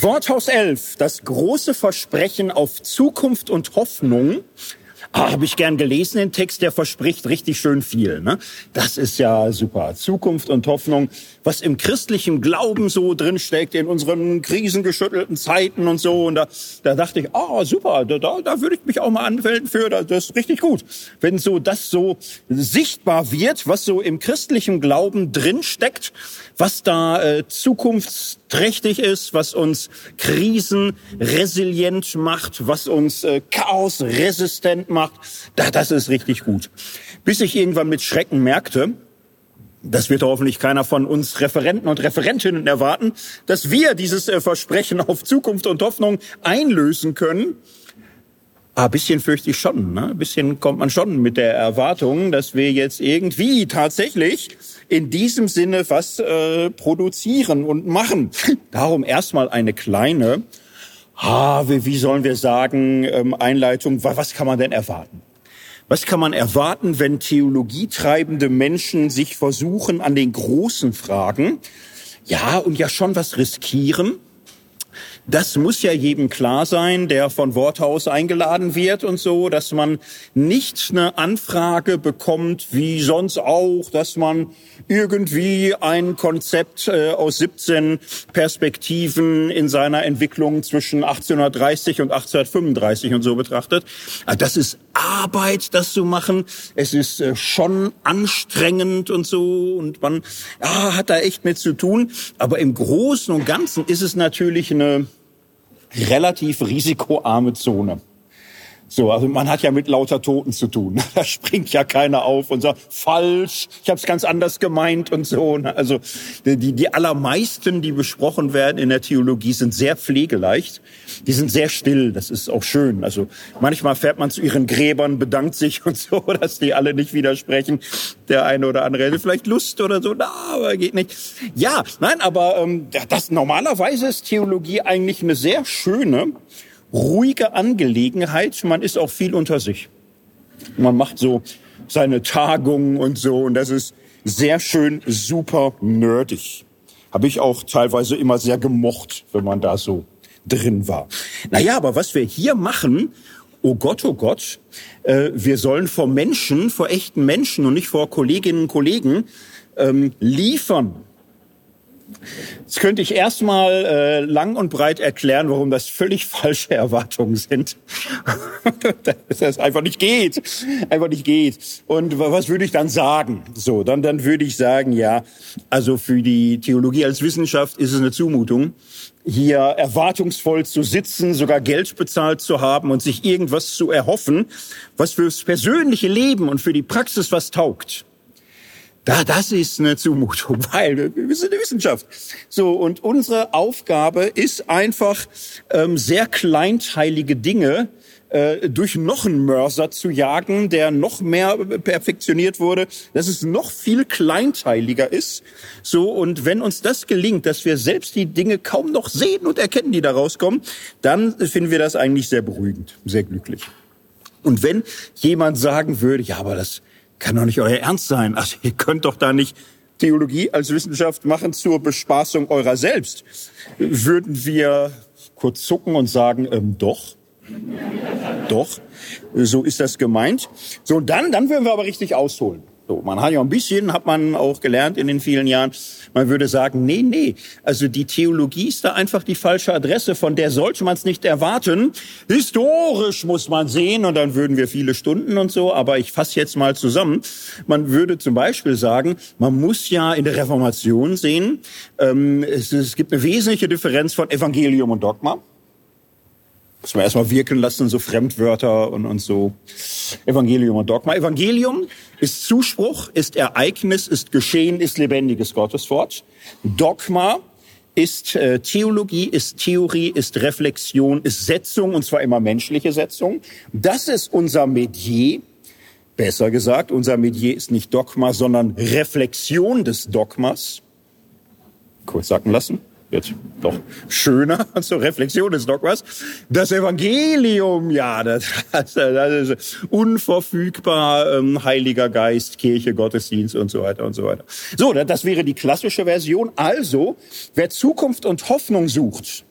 Worthaus 11, das große Versprechen auf Zukunft und Hoffnung. Ah, Habe ich gern gelesen, den Text, der verspricht richtig schön viel. Ne? Das ist ja super. Zukunft und Hoffnung, was im christlichen Glauben so drinsteckt, in unseren krisengeschüttelten Zeiten und so. Und da, da dachte ich, ah, oh, super, da, da, würde ich mich auch mal anmelden für, das ist richtig gut. Wenn so das so sichtbar wird, was so im christlichen Glauben drinsteckt, was da äh, zukunftsträchtig ist, was uns krisenresilient macht, was uns äh, chaosresistent macht, da, das ist richtig gut. Bis ich irgendwann mit Schrecken merkte, das wird hoffentlich keiner von uns Referenten und Referentinnen erwarten, dass wir dieses äh, Versprechen auf Zukunft und Hoffnung einlösen können. Ah, bisschen fürchte ich schon. Ne? Bisschen kommt man schon mit der Erwartung, dass wir jetzt irgendwie tatsächlich in diesem Sinne was äh, produzieren und machen. Darum erstmal eine kleine, ah, wie, wie sollen wir sagen, ähm, Einleitung. Was kann man denn erwarten? Was kann man erwarten, wenn theologietreibende Menschen sich versuchen an den großen Fragen, ja, und ja schon was riskieren, das muss ja jedem klar sein, der von Worthaus eingeladen wird und so, dass man nicht eine Anfrage bekommt, wie sonst auch, dass man irgendwie ein Konzept äh, aus 17 Perspektiven in seiner Entwicklung zwischen 1830 und 1835 und so betrachtet. Ah, das ist Arbeit, das zu machen. Es ist äh, schon anstrengend und so und man ja, hat da echt mit zu tun. Aber im Großen und Ganzen ist es natürlich eine relativ risikoarme Zone. So, also man hat ja mit lauter Toten zu tun. Da springt ja keiner auf und sagt, falsch, ich habe es ganz anders gemeint und so. Ne? Also die, die allermeisten, die besprochen werden in der Theologie, sind sehr pflegeleicht. Die sind sehr still, das ist auch schön. Also manchmal fährt man zu ihren Gräbern, bedankt sich und so, dass die alle nicht widersprechen. Der eine oder andere hätte vielleicht Lust oder so, na, aber geht nicht. Ja, nein, aber ähm, das normalerweise ist Theologie eigentlich eine sehr schöne ruhige Angelegenheit. Man ist auch viel unter sich. Man macht so seine Tagungen und so und das ist sehr schön, super nerdig. Habe ich auch teilweise immer sehr gemocht, wenn man da so drin war. Naja, aber was wir hier machen, oh Gott, oh Gott, äh, wir sollen vor Menschen, vor echten Menschen und nicht vor Kolleginnen und Kollegen ähm, liefern. Jetzt könnte ich erstmal äh, lang und breit erklären, warum das völlig falsche Erwartungen sind. Dass das einfach nicht geht. Einfach nicht geht. Und was würde ich dann sagen? So, dann, dann würde ich sagen, ja, also für die Theologie als Wissenschaft ist es eine Zumutung, hier erwartungsvoll zu sitzen, sogar Geld bezahlt zu haben und sich irgendwas zu erhoffen, was fürs persönliche Leben und für die Praxis was taugt. Da, das ist eine Zumutung, weil wir sind eine Wissenschaft. So, und unsere Aufgabe ist einfach, ähm, sehr kleinteilige Dinge äh, durch noch einen Mörser zu jagen, der noch mehr perfektioniert wurde, dass es noch viel kleinteiliger ist. So, und wenn uns das gelingt, dass wir selbst die Dinge kaum noch sehen und erkennen, die da rauskommen, dann finden wir das eigentlich sehr beruhigend, sehr glücklich. Und wenn jemand sagen würde, ja, aber das kann doch nicht euer Ernst sein. Also ihr könnt doch da nicht Theologie als Wissenschaft machen zur Bespaßung eurer selbst. Würden wir kurz zucken und sagen, ähm, doch, doch, so ist das gemeint. So, dann, dann würden wir aber richtig ausholen. So, man hat ja ein bisschen, hat man auch gelernt in den vielen Jahren. Man würde sagen, nee, nee. Also die Theologie ist da einfach die falsche Adresse. Von der sollte man es nicht erwarten. Historisch muss man sehen und dann würden wir viele Stunden und so. Aber ich fasse jetzt mal zusammen. Man würde zum Beispiel sagen, man muss ja in der Reformation sehen, ähm, es, es gibt eine wesentliche Differenz von Evangelium und Dogma. Muss man erstmal wirken lassen, so Fremdwörter und, und so. Evangelium und Dogma. Evangelium ist Zuspruch, ist Ereignis, ist Geschehen, ist lebendiges Gotteswort. Dogma ist äh, Theologie, ist Theorie, ist Reflexion, ist Setzung, und zwar immer menschliche Setzung. Das ist unser Medier. Besser gesagt, unser Medier ist nicht Dogma, sondern Reflexion des Dogmas. Kurz sacken lassen jetzt doch schöner zur Reflexion des Dogmas. Das Evangelium, ja, das, das, ist unverfügbar, ähm, Heiliger Geist, Kirche, Gottesdienst und so weiter und so weiter. So, das wäre die klassische Version. Also, wer Zukunft und Hoffnung sucht,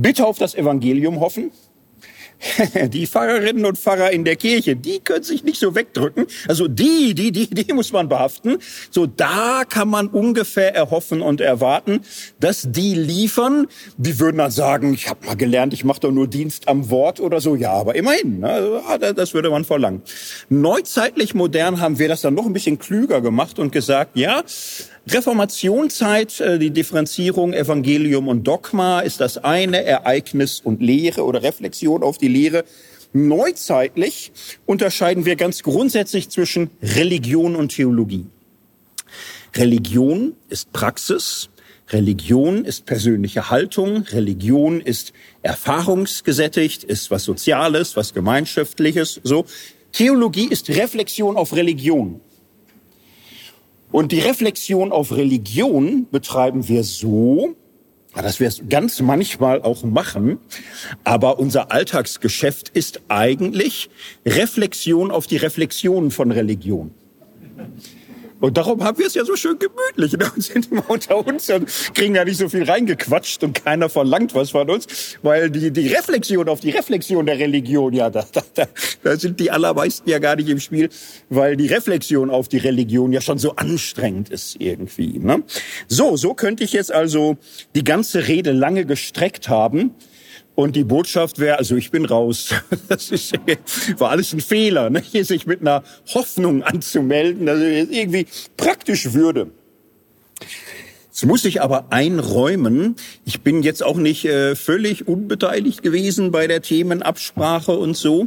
Bitte auf das Evangelium hoffen. die Pfarrerinnen und Pfarrer in der Kirche, die können sich nicht so wegdrücken. Also die, die, die, die muss man behaften. So da kann man ungefähr erhoffen und erwarten, dass die liefern. Die würden dann sagen, ich habe mal gelernt, ich mache doch nur Dienst am Wort oder so. Ja, aber immerhin, ne? Also, ah, das würde man verlangen. Neuzeitlich modern haben wir das dann noch ein bisschen klüger gemacht und gesagt, ja, Reformationszeit, äh, die Differenzierung Evangelium und Dogma ist das eine, Ereignis und Lehre oder Reflexion auf die Lehre. Neuzeitlich unterscheiden wir ganz grundsätzlich zwischen Religion und Theologie. Religion ist Praxis, Religion ist persönliche Haltung, Religion ist erfahrungsgesättigt, ist was Soziales, was Gemeinschaftliches, so. Theologie ist Reflexion auf Religion. Und die Reflexion auf Religion betreiben wir so, dass wir es ganz manchmal auch machen, aber unser Alltagsgeschäft ist eigentlich Reflexion auf die Reflexion von Religion. Und darum haben wir es ja so schön gemütlich ne? und sind immer unter uns und kriegen ja nicht so viel reingequatscht und keiner verlangt was von uns, weil die, die Reflexion auf die Reflexion der Religion, ja, da, da, da sind die allermeisten ja gar nicht im Spiel, weil die Reflexion auf die Religion ja schon so anstrengend ist irgendwie. Ne? So, so könnte ich jetzt also die ganze Rede lange gestreckt haben und die Botschaft wäre, also ich bin raus. Das ist, war alles ein Fehler, ne? hier sich mit einer Hoffnung anzumelden, dass es irgendwie praktisch würde. Jetzt muss ich aber einräumen, ich bin jetzt auch nicht äh, völlig unbeteiligt gewesen bei der Themenabsprache und so.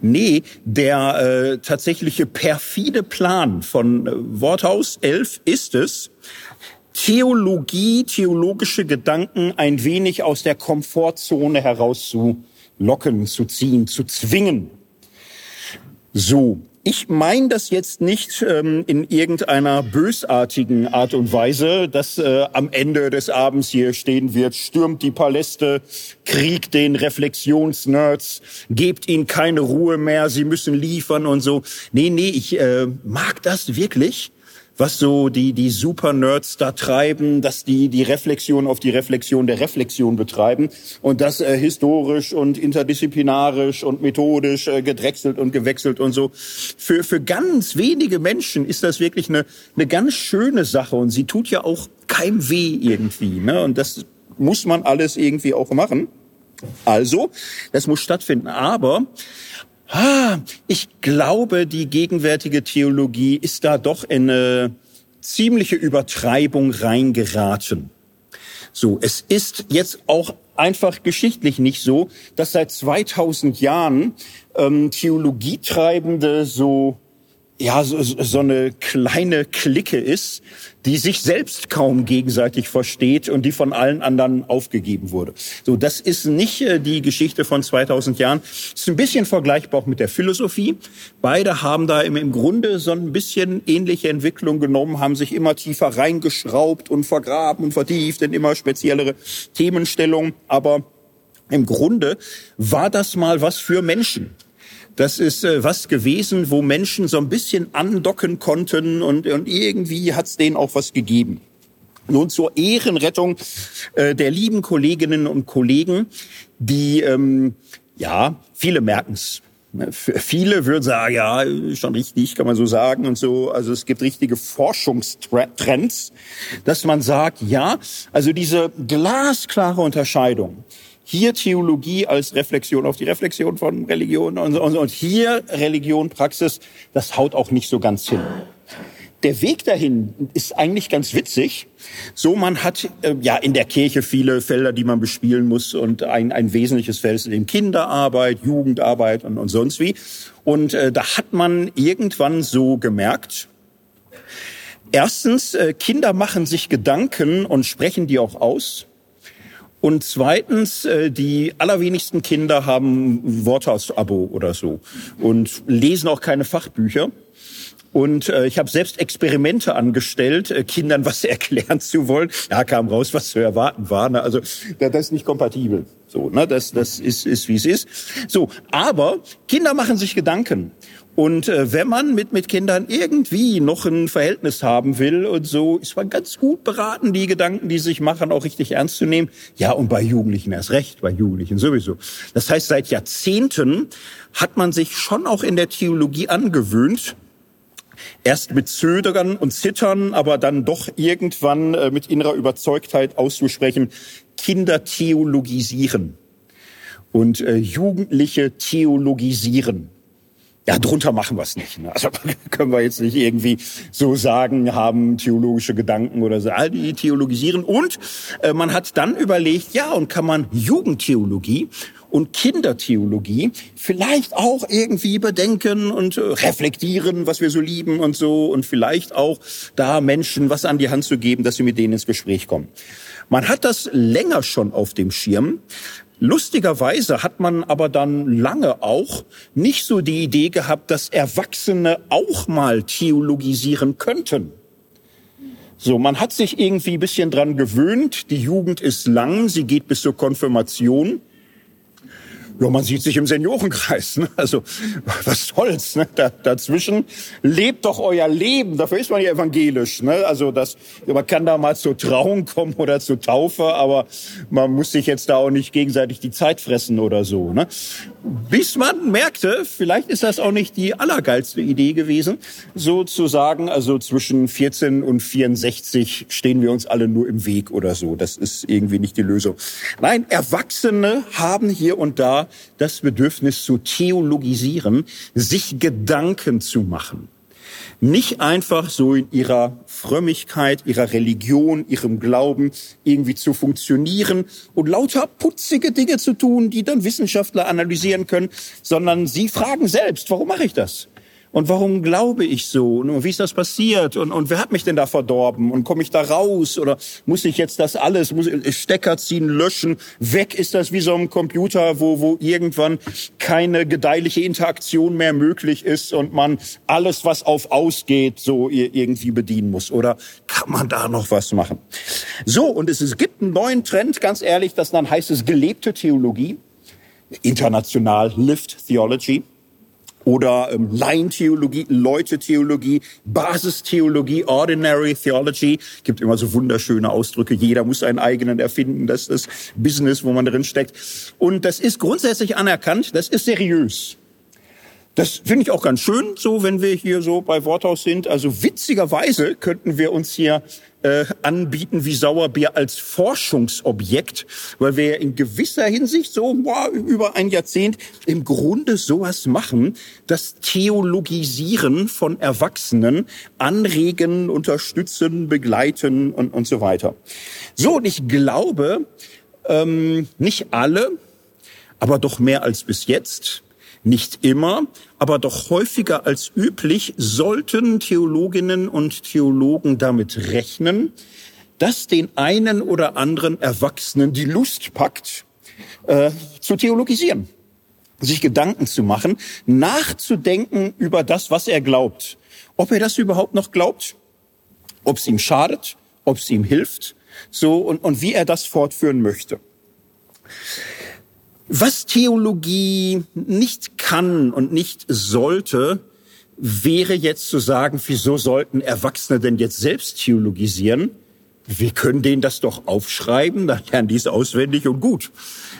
Nee, der äh, tatsächliche perfide Plan von äh, Worthaus 11 ist es, Theologie, theologische Gedanken ein wenig aus der Komfortzone herauszulocken, zu ziehen, zu zwingen. So, ich meine das jetzt nicht ähm, in irgendeiner bösartigen Art und Weise, dass äh, am Ende des Abends hier stehen wird, stürmt die Paläste, kriegt den Reflexionsnerds, gebt ihnen keine Ruhe mehr, sie müssen liefern und so. Nee, nee, ich äh, mag das wirklich was so die, die Super-Nerds da treiben, dass die die Reflexion auf die Reflexion der Reflexion betreiben und das äh, historisch und interdisziplinarisch und methodisch äh, gedrechselt und gewechselt und so. Für, für ganz wenige Menschen ist das wirklich eine, eine ganz schöne Sache und sie tut ja auch keinem weh irgendwie. Ne? Und das muss man alles irgendwie auch machen. Also, das muss stattfinden. Aber Ah, ich glaube, die gegenwärtige Theologie ist da doch in eine ziemliche Übertreibung reingeraten. So, es ist jetzt auch einfach geschichtlich nicht so, dass seit 2000 Jahren ähm, Theologietreibende so ja so, so eine kleine Clique ist, die sich selbst kaum gegenseitig versteht und die von allen anderen aufgegeben wurde. So, das ist nicht äh, die Geschichte von 2000 Jahren. ist ein bisschen vergleichbar auch mit der Philosophie. Beide haben da im, im Grunde so ein bisschen ähnliche Entwicklung genommen, haben sich immer tiefer reingeschraubt und vergraben und vertieft in immer speziellere Themenstellungen. Aber im Grunde war das mal was für Menschen. Das ist äh, was gewesen, wo Menschen so ein bisschen andocken konnten und, und irgendwie hat's denen auch was gegeben. Nun zur Ehrenrettung äh, der lieben Kolleginnen und Kollegen, die, ähm, ja, viele merken's. Ne, viele würden sagen, ja, schon richtig, kann man so sagen und so. Also es gibt richtige Forschungstrends, dass man sagt, ja, also diese glasklare Unterscheidung hier Theologie als Reflexion auf die Reflexion von Religion und, und, und hier Religion, Praxis, das haut auch nicht so ganz hin. Der Weg dahin ist eigentlich ganz witzig. So, man hat äh, ja in der Kirche viele Felder, die man bespielen muss und ein, ein wesentliches Feld ist eben Kinderarbeit, Jugendarbeit und, und sonst wie. Und äh, da hat man irgendwann so gemerkt, erstens, äh, Kinder machen sich Gedanken und sprechen die auch aus. Und zweitens, äh, die allerwenigsten Kinder haben Worthaus-Abo oder so und lesen auch keine Fachbücher. Und äh, ich habe selbst Experimente angestellt, äh, Kindern was erklären zu wollen. Ja, kam raus, was zu erwarten war. Ne? Also das ist nicht kompatibel. So, ne? Das, das ist, ist wie es ist. So, aber Kinder machen sich Gedanken. Und äh, wenn man mit, mit Kindern irgendwie noch ein Verhältnis haben will und so, ist man ganz gut beraten, die Gedanken, die sich machen, auch richtig ernst zu nehmen. Ja, und bei Jugendlichen erst recht, bei Jugendlichen sowieso. Das heißt, seit Jahrzehnten hat man sich schon auch in der Theologie angewöhnt, erst mit Zödern und Zittern, aber dann doch irgendwann äh, mit innerer Überzeugtheit auszusprechen, Kinder theologisieren und äh, Jugendliche theologisieren. Ja, drunter machen wir es nicht. Ne? Also können wir jetzt nicht irgendwie so sagen, haben theologische Gedanken oder so. All die theologisieren. Und äh, man hat dann überlegt, ja, und kann man Jugendtheologie und Kindertheologie vielleicht auch irgendwie bedenken und äh, reflektieren, was wir so lieben und so und vielleicht auch da Menschen was an die Hand zu geben, dass sie mit denen ins Gespräch kommen. Man hat das länger schon auf dem Schirm. Lustigerweise hat man aber dann lange auch nicht so die Idee gehabt, dass Erwachsene auch mal theologisieren könnten. So, man hat sich irgendwie ein bisschen dran gewöhnt. Die Jugend ist lang, sie geht bis zur Konfirmation. Ja, man sieht sich im Seniorenkreis. Ne? Also was soll's? Ne? Da, dazwischen lebt doch euer Leben. Dafür ist man ja evangelisch. Ne? Also das, man kann da mal zur Trauung kommen oder zur Taufe, aber man muss sich jetzt da auch nicht gegenseitig die Zeit fressen oder so. Ne? Bis man merkte, vielleicht ist das auch nicht die allergeilste Idee gewesen, sozusagen. Also zwischen 14 und 64 stehen wir uns alle nur im Weg oder so. Das ist irgendwie nicht die Lösung. Nein, Erwachsene haben hier und da das Bedürfnis zu theologisieren, sich Gedanken zu machen. Nicht einfach so in ihrer Frömmigkeit, ihrer Religion, ihrem Glauben irgendwie zu funktionieren und lauter putzige Dinge zu tun, die dann Wissenschaftler analysieren können, sondern sie fragen selbst, warum mache ich das? Und warum glaube ich so? Und wie ist das passiert? Und, und wer hat mich denn da verdorben? Und komme ich da raus? Oder muss ich jetzt das alles, muss ich Stecker ziehen, löschen? Weg ist das wie so ein Computer, wo, wo irgendwann keine gedeihliche Interaktion mehr möglich ist und man alles, was auf ausgeht, so irgendwie bedienen muss. Oder kann man da noch was machen? So, und es, es gibt einen neuen Trend, ganz ehrlich, das dann heißt es gelebte Theologie. International Lived Theology oder ähm, Laientheologie, Leute-Theologie, Basistheologie, Ordinary Theology. Gibt immer so wunderschöne Ausdrücke. Jeder muss einen eigenen erfinden. Das ist Business, wo man drin steckt. Und das ist grundsätzlich anerkannt. Das ist seriös. Das finde ich auch ganz schön, so wenn wir hier so bei Worthaus sind. Also witzigerweise könnten wir uns hier äh, anbieten wie Sauerbier als Forschungsobjekt, weil wir in gewisser Hinsicht so boah, über ein Jahrzehnt im Grunde sowas machen, das Theologisieren von Erwachsenen anregen, unterstützen, begleiten und, und so weiter. So, und ich glaube, ähm, nicht alle, aber doch mehr als bis jetzt, nicht immer, aber doch häufiger als üblich sollten Theologinnen und Theologen damit rechnen, dass den einen oder anderen Erwachsenen die Lust packt, äh, zu theologisieren, sich Gedanken zu machen, nachzudenken über das, was er glaubt. Ob er das überhaupt noch glaubt, ob es ihm schadet, ob es ihm hilft, so und, und wie er das fortführen möchte. Was Theologie nicht kann und nicht sollte, wäre jetzt zu sagen, wieso sollten Erwachsene denn jetzt selbst theologisieren? Wir können denen das doch aufschreiben, dann lernen die es auswendig und gut.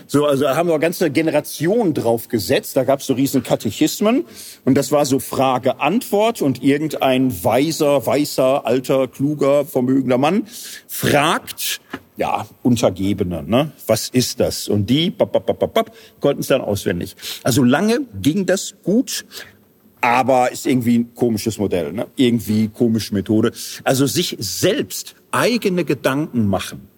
So, also haben wir eine ganze Generation drauf gesetzt. Da gab es so riesen Katechismen und das war so Frage-Antwort und irgendein weiser, weißer, alter, kluger, vermögender Mann fragt ja, Untergebene, ne? Was ist das? Und die bap, bap, bap, bap, konnten es dann auswendig. Also lange ging das gut, aber ist irgendwie ein komisches Modell, ne? Irgendwie komische Methode. Also sich selbst eigene Gedanken machen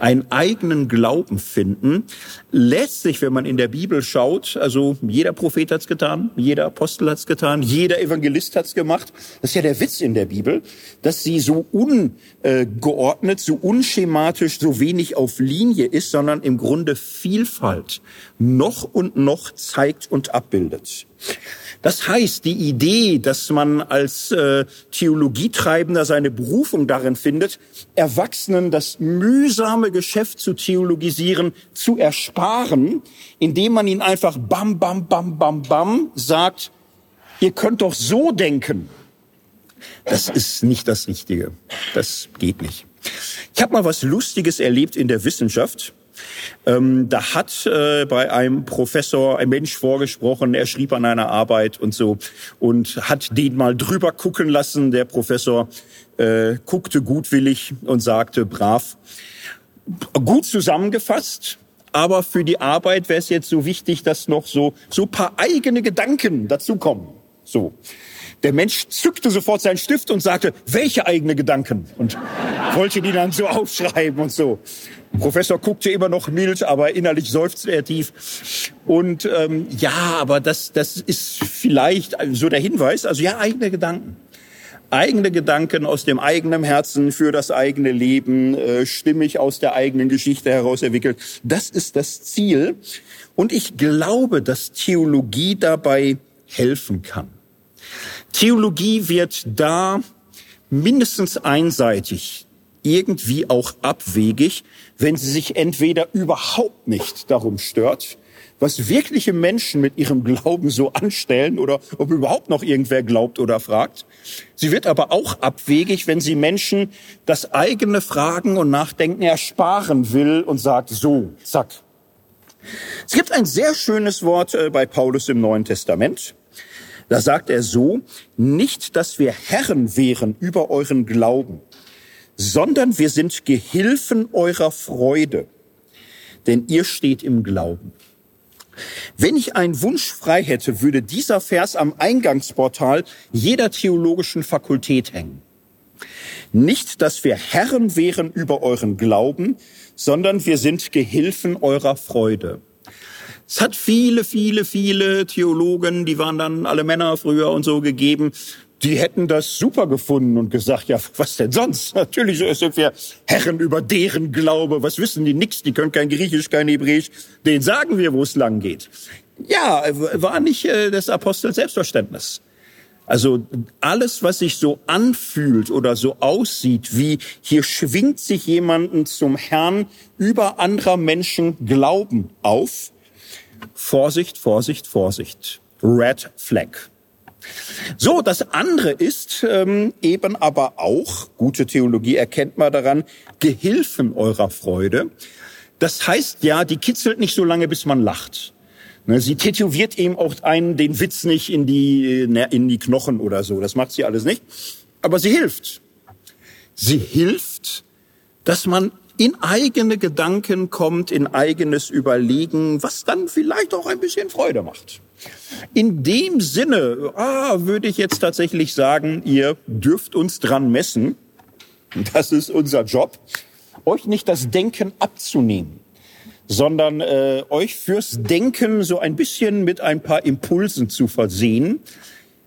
einen eigenen Glauben finden, lässt sich, wenn man in der Bibel schaut, also jeder Prophet hat's getan, jeder Apostel hat's getan, jeder Evangelist hat's gemacht. Das ist ja der Witz in der Bibel, dass sie so ungeordnet, so unschematisch, so wenig auf Linie ist, sondern im Grunde Vielfalt noch und noch zeigt und abbildet. Das heißt, die Idee, dass man als äh, Theologietreibender seine Berufung darin findet, Erwachsenen das mühsame Geschäft zu theologisieren, zu ersparen, indem man ihnen einfach bam, bam, bam, bam, bam sagt, ihr könnt doch so denken. Das ist nicht das Richtige. Das geht nicht. Ich habe mal was Lustiges erlebt in der Wissenschaft. Ähm, da hat äh, bei einem Professor ein Mensch vorgesprochen, er schrieb an einer Arbeit und so und hat den mal drüber gucken lassen. Der Professor äh, guckte gutwillig und sagte brav, gut zusammengefasst, aber für die Arbeit wäre es jetzt so wichtig, dass noch so so paar eigene Gedanken dazukommen. So. Der Mensch zückte sofort seinen Stift und sagte, welche eigene Gedanken? Und wollte die dann so aufschreiben und so. Professor guckte immer noch mild, aber innerlich seufzte er tief. Und ähm, ja, aber das, das ist vielleicht so der Hinweis. Also ja, eigene Gedanken. Eigene Gedanken aus dem eigenen Herzen für das eigene Leben, äh, stimmig aus der eigenen Geschichte heraus entwickelt. Das ist das Ziel. Und ich glaube, dass Theologie dabei helfen kann. Theologie wird da mindestens einseitig, irgendwie auch abwegig, wenn sie sich entweder überhaupt nicht darum stört, was wirkliche Menschen mit ihrem Glauben so anstellen oder ob überhaupt noch irgendwer glaubt oder fragt. Sie wird aber auch abwegig, wenn sie Menschen das eigene Fragen und Nachdenken ersparen will und sagt, so, zack. Es gibt ein sehr schönes Wort äh, bei Paulus im Neuen Testament. Da sagt er so, nicht, dass wir Herren wären über euren Glauben, sondern wir sind Gehilfen eurer Freude, denn ihr steht im Glauben. Wenn ich einen Wunsch frei hätte, würde dieser Vers am Eingangsportal jeder theologischen Fakultät hängen. Nicht, dass wir Herren wären über euren Glauben, sondern wir sind Gehilfen eurer Freude. Es hat viele, viele, viele Theologen, die waren dann alle Männer früher und so gegeben, die hätten das super gefunden und gesagt, ja, was denn sonst? Natürlich sind wir Herren über deren Glaube. Was wissen die nix? Die können kein Griechisch, kein Hebräisch. Den sagen wir, wo es lang geht. Ja, war nicht äh, des Apostels Selbstverständnis. Also alles, was sich so anfühlt oder so aussieht, wie hier schwingt sich jemanden zum Herrn über anderer Menschen Glauben auf, Vorsicht, Vorsicht, Vorsicht. Red Flag. So, das andere ist ähm, eben aber auch, gute Theologie erkennt man daran, Gehilfen eurer Freude. Das heißt ja, die kitzelt nicht so lange, bis man lacht. Ne, sie tätowiert eben auch einen den Witz nicht in die, ne, in die Knochen oder so. Das macht sie alles nicht. Aber sie hilft. Sie hilft, dass man in eigene Gedanken kommt, in eigenes Überlegen, was dann vielleicht auch ein bisschen Freude macht. In dem Sinne ah, würde ich jetzt tatsächlich sagen, ihr dürft uns dran messen. Das ist unser Job, euch nicht das Denken abzunehmen, sondern äh, euch fürs Denken so ein bisschen mit ein paar Impulsen zu versehen.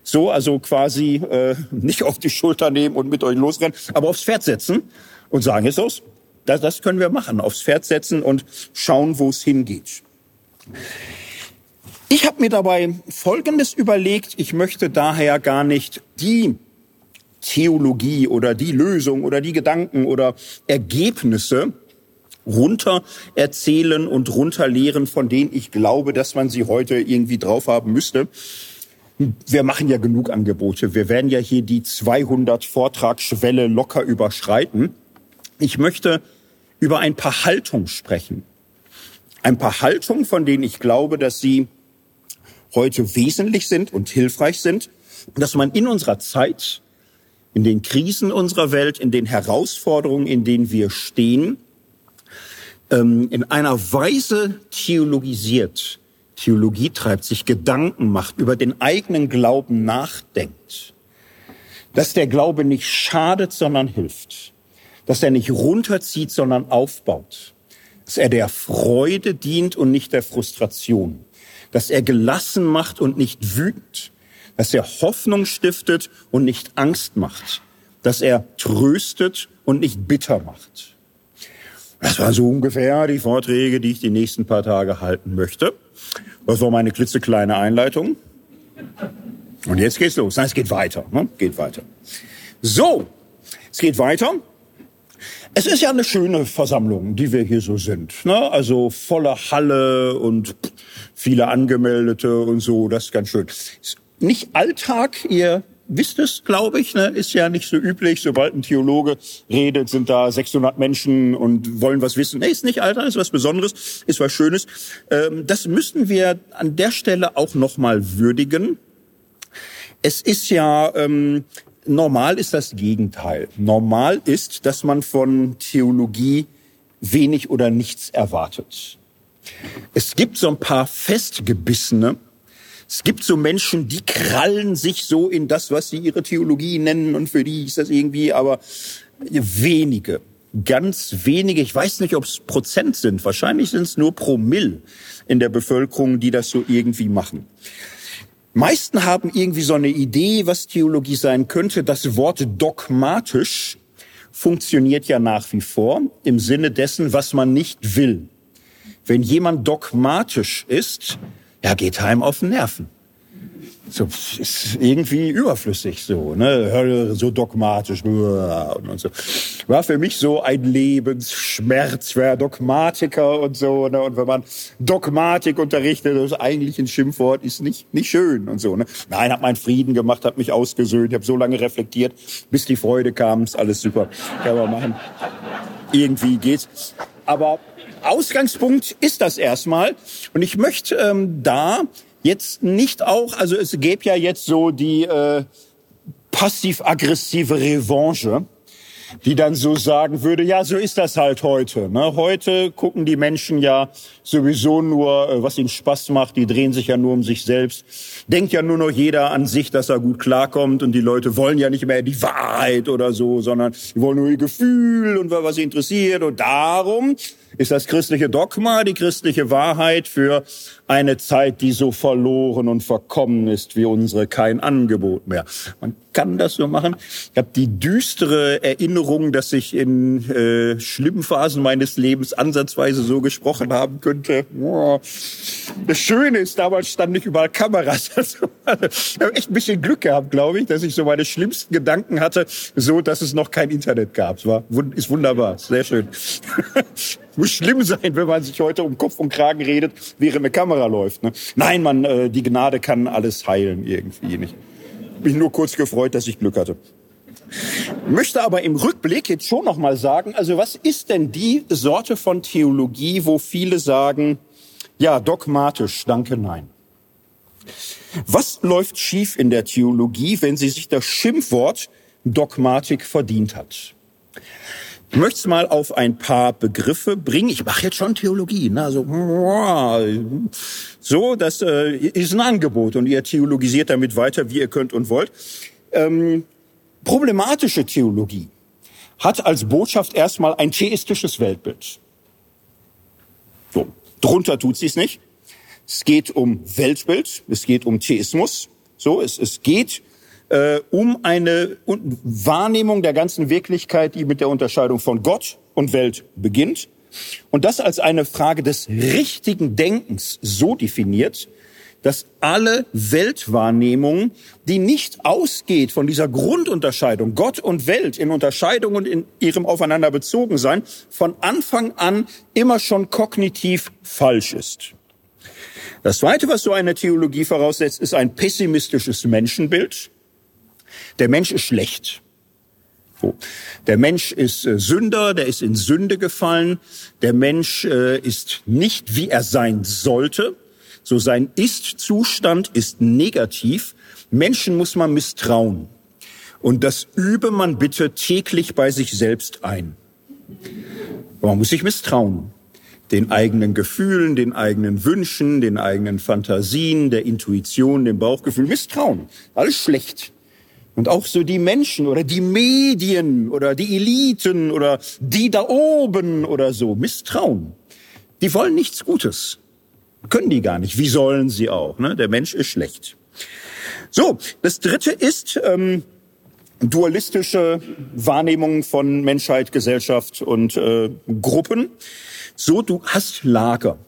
So, also quasi äh, nicht auf die Schulter nehmen und mit euch losrennen, aber aufs Pferd setzen und sagen, ist los, das, das können wir machen. Aufs Pferd setzen und schauen, wo es hingeht. Ich habe mir dabei Folgendes überlegt. Ich möchte daher gar nicht die Theologie oder die Lösung oder die Gedanken oder Ergebnisse runter erzählen und runterlehren, von denen ich glaube, dass man sie heute irgendwie drauf haben müsste. Wir machen ja genug Angebote. Wir werden ja hier die 200 Vortragsschwelle locker überschreiten. Ich möchte über ein paar Haltungen sprechen. Ein paar Haltungen, von denen ich glaube, dass sie heute wesentlich sind und hilfreich sind, dass man in unserer Zeit, in den Krisen unserer Welt, in den Herausforderungen, in denen wir stehen, ähm, in einer Weise theologisiert, Theologie treibt, sich Gedanken macht, über den eigenen Glauben nachdenkt, dass der Glaube nicht schadet, sondern hilft dass er nicht runterzieht, sondern aufbaut. Dass er der Freude dient und nicht der Frustration. Dass er gelassen macht und nicht wütend. Dass er Hoffnung stiftet und nicht Angst macht. Dass er tröstet und nicht bitter macht. Das waren so ungefähr die Vorträge, die ich die nächsten paar Tage halten möchte. Das war meine klitzekleine Einleitung. Und jetzt geht's los. Nein, es geht weiter. Ne? Geht weiter. So, es geht weiter. Es ist ja eine schöne Versammlung, die wir hier so sind. Ne? Also volle Halle und viele Angemeldete und so. Das ist ganz schön. Ist nicht Alltag, ihr wisst es, glaube ich, ne? ist ja nicht so üblich. Sobald ein Theologe redet, sind da 600 Menschen und wollen was wissen. Nee, ist nicht Alter, ist was Besonderes, ist was Schönes. Ähm, das müssen wir an der Stelle auch nochmal würdigen. Es ist ja, ähm, normal ist das Gegenteil. Normal ist, dass man von Theologie wenig oder nichts erwartet. Es gibt so ein paar Festgebissene, es gibt so Menschen, die krallen sich so in das, was sie ihre Theologie nennen und für die ist das irgendwie, aber wenige, ganz wenige, ich weiß nicht, ob es Prozent sind, wahrscheinlich sind es nur Promille in der Bevölkerung, die das so irgendwie machen. Meisten haben irgendwie so eine Idee, was Theologie sein könnte. Das Wort dogmatisch funktioniert ja nach wie vor im Sinne dessen, was man nicht will. Wenn jemand dogmatisch ist, ja, geht heim auf den Nerven. So, ist irgendwie überflüssig so, ne, so dogmatisch und so. War für mich so ein Lebensschmerz, wer Dogmatiker und so, ne, und wenn man Dogmatik unterrichtet, das ist eigentlich ein Schimpfwort, ist nicht, nicht schön und so, ne. Nein, hab meinen Frieden gemacht, hab mich ausgesöhnt, hab so lange reflektiert, bis die Freude kam, ist alles super, kann man machen. Irgendwie geht's. Aber Ausgangspunkt ist das erstmal. Und ich möchte ähm, da jetzt nicht auch, also es gäbe ja jetzt so die äh, passiv-aggressive Revanche die dann so sagen würde, ja, so ist das halt heute. Ne? Heute gucken die Menschen ja sowieso nur, äh, was ihnen Spaß macht. Die drehen sich ja nur um sich selbst. Denkt ja nur noch jeder an sich, dass er gut klarkommt. Und die Leute wollen ja nicht mehr die Wahrheit oder so, sondern die wollen nur ihr Gefühl und was sie interessiert. Und darum ist das christliche Dogma, die christliche Wahrheit für eine Zeit, die so verloren und verkommen ist wie unsere, kein Angebot mehr. Man kann das so machen. Ich habe die düstere Erinnerung, dass ich in äh, schlimmen Phasen meines Lebens ansatzweise so gesprochen haben könnte. Das Schöne ist, damals standen nicht überall Kameras. Also, ich habe echt ein bisschen Glück gehabt, glaube ich, dass ich so meine schlimmsten Gedanken hatte, so dass es noch kein Internet gab. War, ist wunderbar, sehr schön. Muss schlimm sein, wenn man sich heute um Kopf und Kragen redet, während eine Kamera läuft. Ne? Nein, man, äh, die Gnade kann alles heilen irgendwie nicht mich nur kurz gefreut, dass ich Glück hatte. Möchte aber im Rückblick jetzt schon noch mal sagen, also was ist denn die Sorte von Theologie, wo viele sagen, ja, dogmatisch, danke, nein. Was läuft schief in der Theologie, wenn sie sich das Schimpfwort Dogmatik verdient hat? Ich möchte es mal auf ein paar Begriffe bringen. Ich mache jetzt schon Theologie. Ne? Also, so, das äh, ist ein Angebot und ihr theologisiert damit weiter, wie ihr könnt und wollt. Ähm, problematische Theologie hat als Botschaft erstmal ein theistisches Weltbild. So, drunter tut sie es nicht. Es geht um Weltbild, es geht um Theismus. So, es, es geht äh, um eine Wahrnehmung der ganzen Wirklichkeit, die mit der Unterscheidung von Gott und Welt beginnt. Und das als eine Frage des richtigen Denkens so definiert, dass alle Weltwahrnehmung, die nicht ausgeht von dieser Grundunterscheidung Gott und Welt in Unterscheidung und in ihrem Aufeinander bezogen sein, von Anfang an immer schon kognitiv falsch ist. Das Zweite, was so eine Theologie voraussetzt, ist ein pessimistisches Menschenbild. Der Mensch ist schlecht. Der Mensch ist äh, Sünder, der ist in Sünde gefallen. Der Mensch äh, ist nicht, wie er sein sollte. So sein Ist-Zustand ist negativ. Menschen muss man misstrauen. Und das übe man bitte täglich bei sich selbst ein. Man muss sich misstrauen. Den eigenen Gefühlen, den eigenen Wünschen, den eigenen Fantasien, der Intuition, dem Bauchgefühl. Misstrauen. Alles schlecht. Und auch so die Menschen oder die Medien oder die Eliten oder die da oben oder so misstrauen. Die wollen nichts Gutes. Können die gar nicht. Wie sollen sie auch? Ne? Der Mensch ist schlecht. So, das Dritte ist ähm, dualistische Wahrnehmung von Menschheit, Gesellschaft und äh, Gruppen. So, du hast Lager.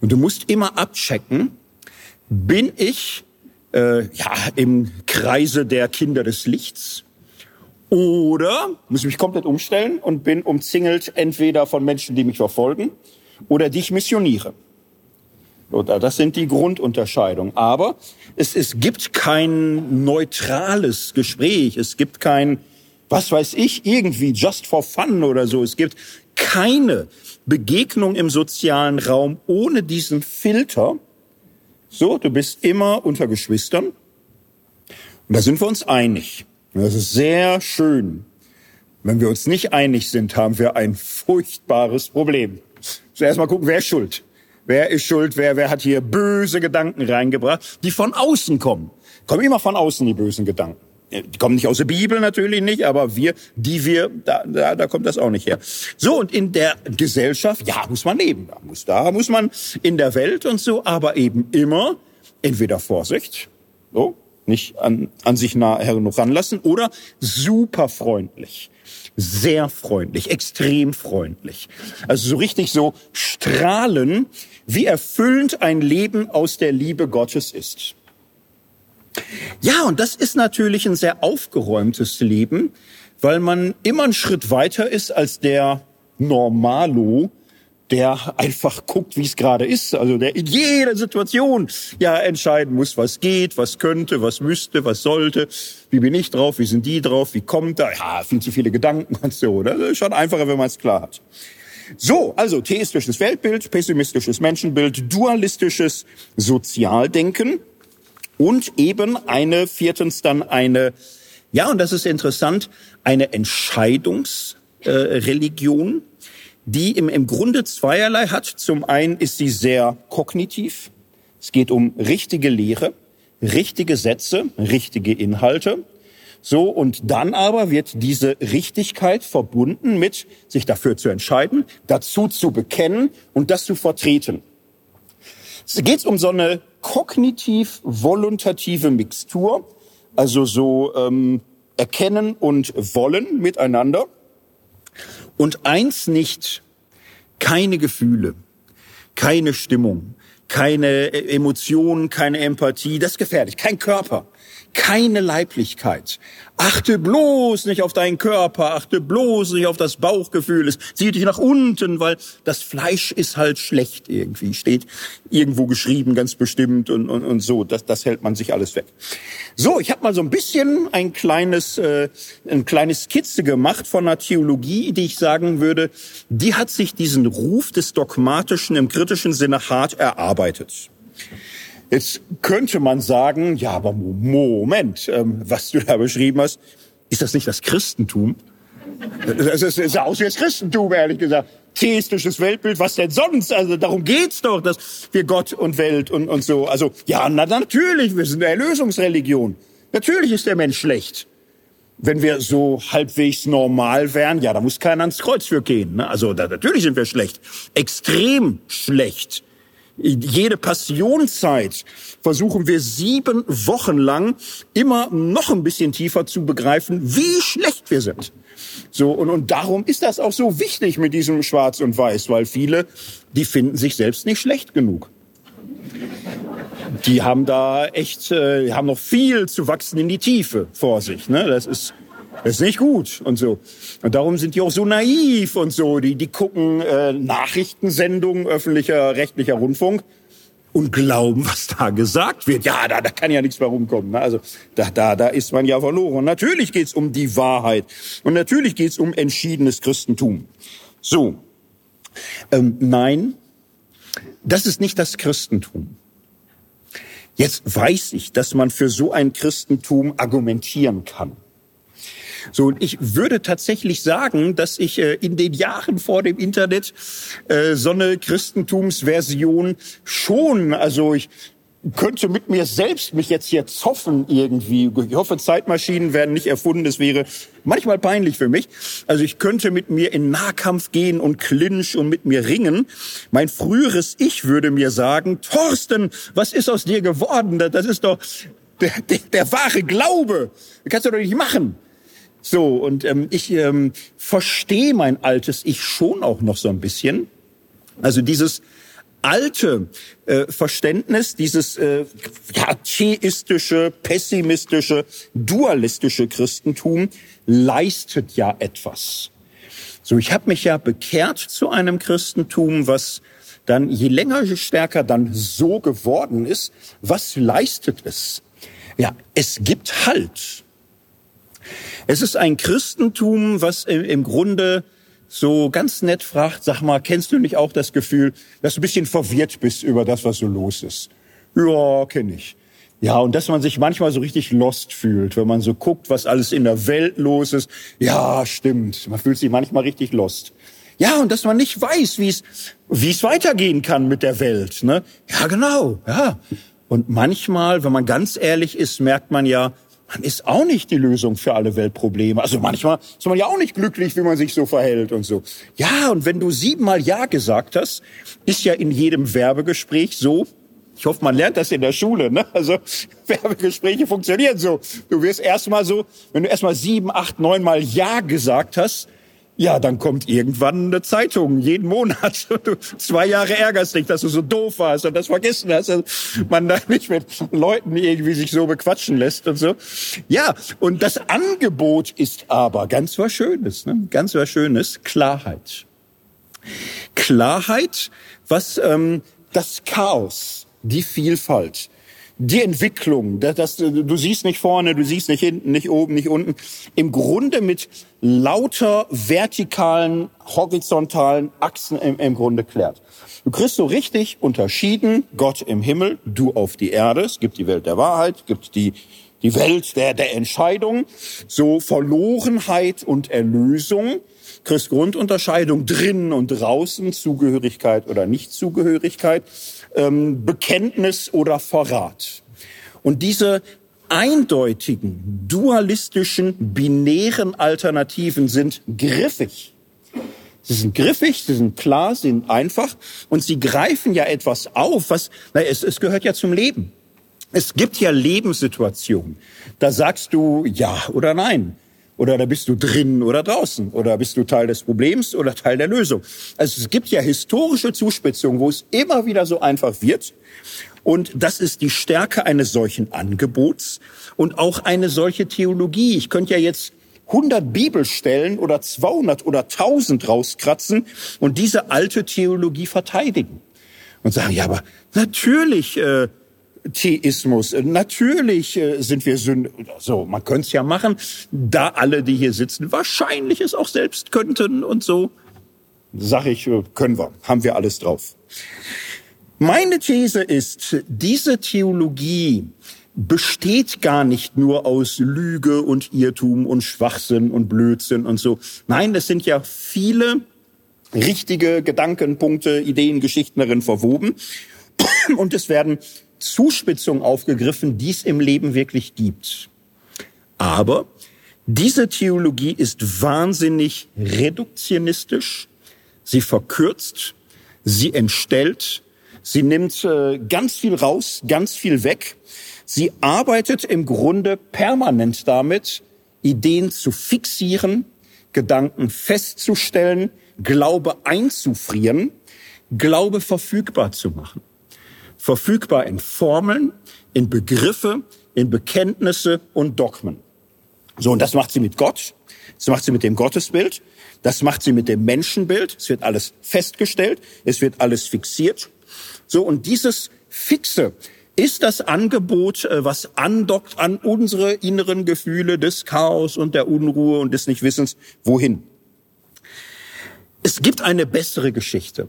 Und du musst immer abchecken, bin ich äh, ja, im Kreise der Kinder des Lichts. Oder muss ich mich komplett umstellen und bin umzingelt entweder von Menschen, die mich verfolgen oder die ich missioniere. Das sind die Grundunterscheidungen. Aber es, es gibt kein neutrales Gespräch. Es gibt kein, was weiß ich, irgendwie just for fun oder so. Es gibt keine Begegnung im sozialen Raum ohne diesen Filter. So, du bist immer unter Geschwistern. Und da sind wir uns einig. Das ist sehr schön. Wenn wir uns nicht einig sind, haben wir ein furchtbares Problem. Zuerst mal gucken, wer ist schuld? Wer ist schuld? Wer, wer hat hier böse Gedanken reingebracht, die von außen kommen? Kommen immer von außen die bösen Gedanken. Die kommen nicht aus der Bibel natürlich nicht, aber wir, die wir, da, da, da kommt das auch nicht her. So und in der Gesellschaft, ja, muss man leben, da muss, da muss man in der Welt und so, aber eben immer entweder Vorsicht, so nicht an, an sich nah genug ranlassen oder super freundlich sehr freundlich, extrem freundlich. Also so richtig so strahlen, wie erfüllend ein Leben aus der Liebe Gottes ist. Ja, und das ist natürlich ein sehr aufgeräumtes Leben, weil man immer einen Schritt weiter ist als der Normalo, der einfach guckt, wie es gerade ist, also der in jeder Situation ja entscheiden muss, was geht, was könnte, was müsste, was sollte, wie bin ich drauf, wie sind die drauf, wie kommt da, ja, viel zu viele Gedanken und so, das ist schon einfacher, wenn man es klar hat. So, also theistisches Weltbild, pessimistisches Menschenbild, dualistisches Sozialdenken und eben eine, viertens dann eine, ja, und das ist interessant, eine Entscheidungsreligion. Äh, die im, im Grunde zweierlei hat. Zum einen ist sie sehr kognitiv. Es geht um richtige Lehre, richtige Sätze, richtige Inhalte. So, und dann aber wird diese Richtigkeit verbunden mit sich dafür zu entscheiden, dazu zu bekennen und das zu vertreten. Es geht um so eine kognitiv-voluntative Mixtur, also so ähm, erkennen und wollen miteinander. Und eins nicht, keine Gefühle, keine Stimmung, keine Emotionen, keine Empathie, das ist gefährlich, kein Körper, keine Leiblichkeit. Achte bloß nicht auf deinen Körper, achte bloß nicht auf das Bauchgefühl. Es zieht dich nach unten, weil das Fleisch ist halt schlecht irgendwie. Steht irgendwo geschrieben, ganz bestimmt und, und, und so. Das, das hält man sich alles weg. So, ich habe mal so ein bisschen ein kleines, äh, ein kleines Skizze gemacht von einer Theologie, die ich sagen würde, die hat sich diesen Ruf des Dogmatischen im kritischen Sinne hart erarbeitet. Jetzt könnte man sagen, ja, aber Moment, ähm, was du da beschrieben hast, ist das nicht das Christentum? Das ist, das aus wie das Christentum, ehrlich gesagt. Theistisches Weltbild, was denn sonst? Also darum geht's doch, dass wir Gott und Welt und, und so. Also ja, na natürlich, wir sind eine Erlösungsreligion. Natürlich ist der Mensch schlecht. Wenn wir so halbwegs normal wären, ja, da muss keiner ans Kreuz für gehen. Ne? Also da, natürlich sind wir schlecht. Extrem schlecht jede Passionszeit versuchen wir sieben Wochen lang immer noch ein bisschen tiefer zu begreifen, wie schlecht wir sind. So, und, und darum ist das auch so wichtig mit diesem Schwarz und Weiß, weil viele, die finden sich selbst nicht schlecht genug. Die haben da echt, äh, haben noch viel zu wachsen in die Tiefe vor sich. Ne? Das ist das ist nicht gut und so. Und darum sind die auch so naiv und so. Die, die gucken äh, Nachrichtensendungen öffentlicher rechtlicher Rundfunk und glauben, was da gesagt wird. Ja, da, da kann ja nichts mehr rumkommen. Ne? Also da, da, da ist man ja verloren. Natürlich geht's um die Wahrheit und natürlich geht's um entschiedenes Christentum. So, ähm, nein, das ist nicht das Christentum. Jetzt weiß ich, dass man für so ein Christentum argumentieren kann. So, und ich würde tatsächlich sagen, dass ich äh, in den Jahren vor dem Internet äh, so eine Christentumsversion schon, also ich könnte mit mir selbst mich jetzt hier zoffen irgendwie. Ich hoffe, Zeitmaschinen werden nicht erfunden. Das wäre manchmal peinlich für mich. Also ich könnte mit mir in Nahkampf gehen und Clinch und mit mir ringen. Mein früheres Ich würde mir sagen, Thorsten, was ist aus dir geworden? Das ist doch der, der, der wahre Glaube. Das kannst du doch nicht machen. So, und ähm, ich ähm, verstehe mein altes Ich schon auch noch so ein bisschen. Also dieses alte äh, Verständnis, dieses äh, ja, theistische, pessimistische, dualistische Christentum leistet ja etwas. So, ich habe mich ja bekehrt zu einem Christentum, was dann je länger, je stärker dann so geworden ist. Was leistet es? Ja, es gibt Halt. Es ist ein Christentum, was im Grunde so ganz nett fragt, sag mal, kennst du nicht auch das Gefühl, dass du ein bisschen verwirrt bist über das, was so los ist? Ja, kenne ich. Ja, und dass man sich manchmal so richtig lost fühlt, wenn man so guckt, was alles in der Welt los ist. Ja, stimmt. Man fühlt sich manchmal richtig lost. Ja, und dass man nicht weiß, wie es, wie es weitergehen kann mit der Welt. Ne? Ja, genau. Ja. Und manchmal, wenn man ganz ehrlich ist, merkt man ja, man ist auch nicht die Lösung für alle Weltprobleme. Also manchmal ist man ja auch nicht glücklich, wie man sich so verhält und so. Ja, und wenn du siebenmal Ja gesagt hast, ist ja in jedem Werbegespräch so, ich hoffe, man lernt das in der Schule. Ne? Also Werbegespräche funktionieren so. Du wirst erstmal so, wenn du erstmal sieben, acht, neunmal Ja gesagt hast, ja, dann kommt irgendwann eine Zeitung, jeden Monat. Du zwei Jahre ärgerst dich, dass du so doof warst und das vergessen hast, dass man da nicht mit Leuten irgendwie sich so bequatschen lässt und so. Ja, und das Angebot ist aber ganz was Schönes, ne? ganz was Schönes, Klarheit. Klarheit, was ähm, das Chaos die Vielfalt, die Entwicklung, das, das, du siehst nicht vorne, du siehst nicht hinten, nicht oben, nicht unten, im Grunde mit lauter vertikalen, horizontalen Achsen im, im Grunde klärt. Du kriegst so richtig unterschieden, Gott im Himmel, du auf die Erde, es gibt die Welt der Wahrheit, gibt die, die Welt der, der Entscheidung, so Verlorenheit und Erlösung, kriegst Grundunterscheidung drinnen und draußen, Zugehörigkeit oder Nichtzugehörigkeit ähm, Bekenntnis oder Verrat. Und diese eindeutigen, dualistischen, binären Alternativen sind griffig. Sie sind griffig, sie sind klar, sie sind einfach und sie greifen ja etwas auf, was, na, es, es gehört ja zum Leben. Es gibt ja Lebenssituationen. Da sagst du ja oder nein. Oder da bist du drin oder draußen. Oder bist du Teil des Problems oder Teil der Lösung. Also es gibt ja historische Zuspitzungen, wo es immer wieder so einfach wird. Und das ist die Stärke eines solchen Angebots und auch eine solche Theologie. Ich könnte ja jetzt 100 Bibelstellen oder 200 oder 1000 rauskratzen und diese alte Theologie verteidigen. Und sagen, ja, aber natürlich äh, Theismus. Natürlich äh, sind wir Sünder. So, man könnte es ja machen, da alle, die hier sitzen, wahrscheinlich es auch selbst könnten und so. Sag ich, äh, können wir, haben wir alles drauf. Meine These ist, diese Theologie besteht gar nicht nur aus Lüge und Irrtum und Schwachsinn und Blödsinn und so. Nein, es sind ja viele richtige Gedankenpunkte, Ideen, Geschichten darin verwoben. Und es werden Zuspitzung aufgegriffen, die es im Leben wirklich gibt. Aber diese Theologie ist wahnsinnig reduktionistisch. Sie verkürzt, sie entstellt, sie nimmt äh, ganz viel raus, ganz viel weg. Sie arbeitet im Grunde permanent damit, Ideen zu fixieren, Gedanken festzustellen, Glaube einzufrieren, Glaube verfügbar zu machen verfügbar in Formeln, in Begriffe, in Bekenntnisse und Dogmen. So, und das macht sie mit Gott, das macht sie mit dem Gottesbild, das macht sie mit dem Menschenbild, es wird alles festgestellt, es wird alles fixiert. So, und dieses Fixe ist das Angebot, äh, was andockt an unsere inneren Gefühle des Chaos und der Unruhe und des Nichtwissens, wohin. Es gibt eine bessere Geschichte.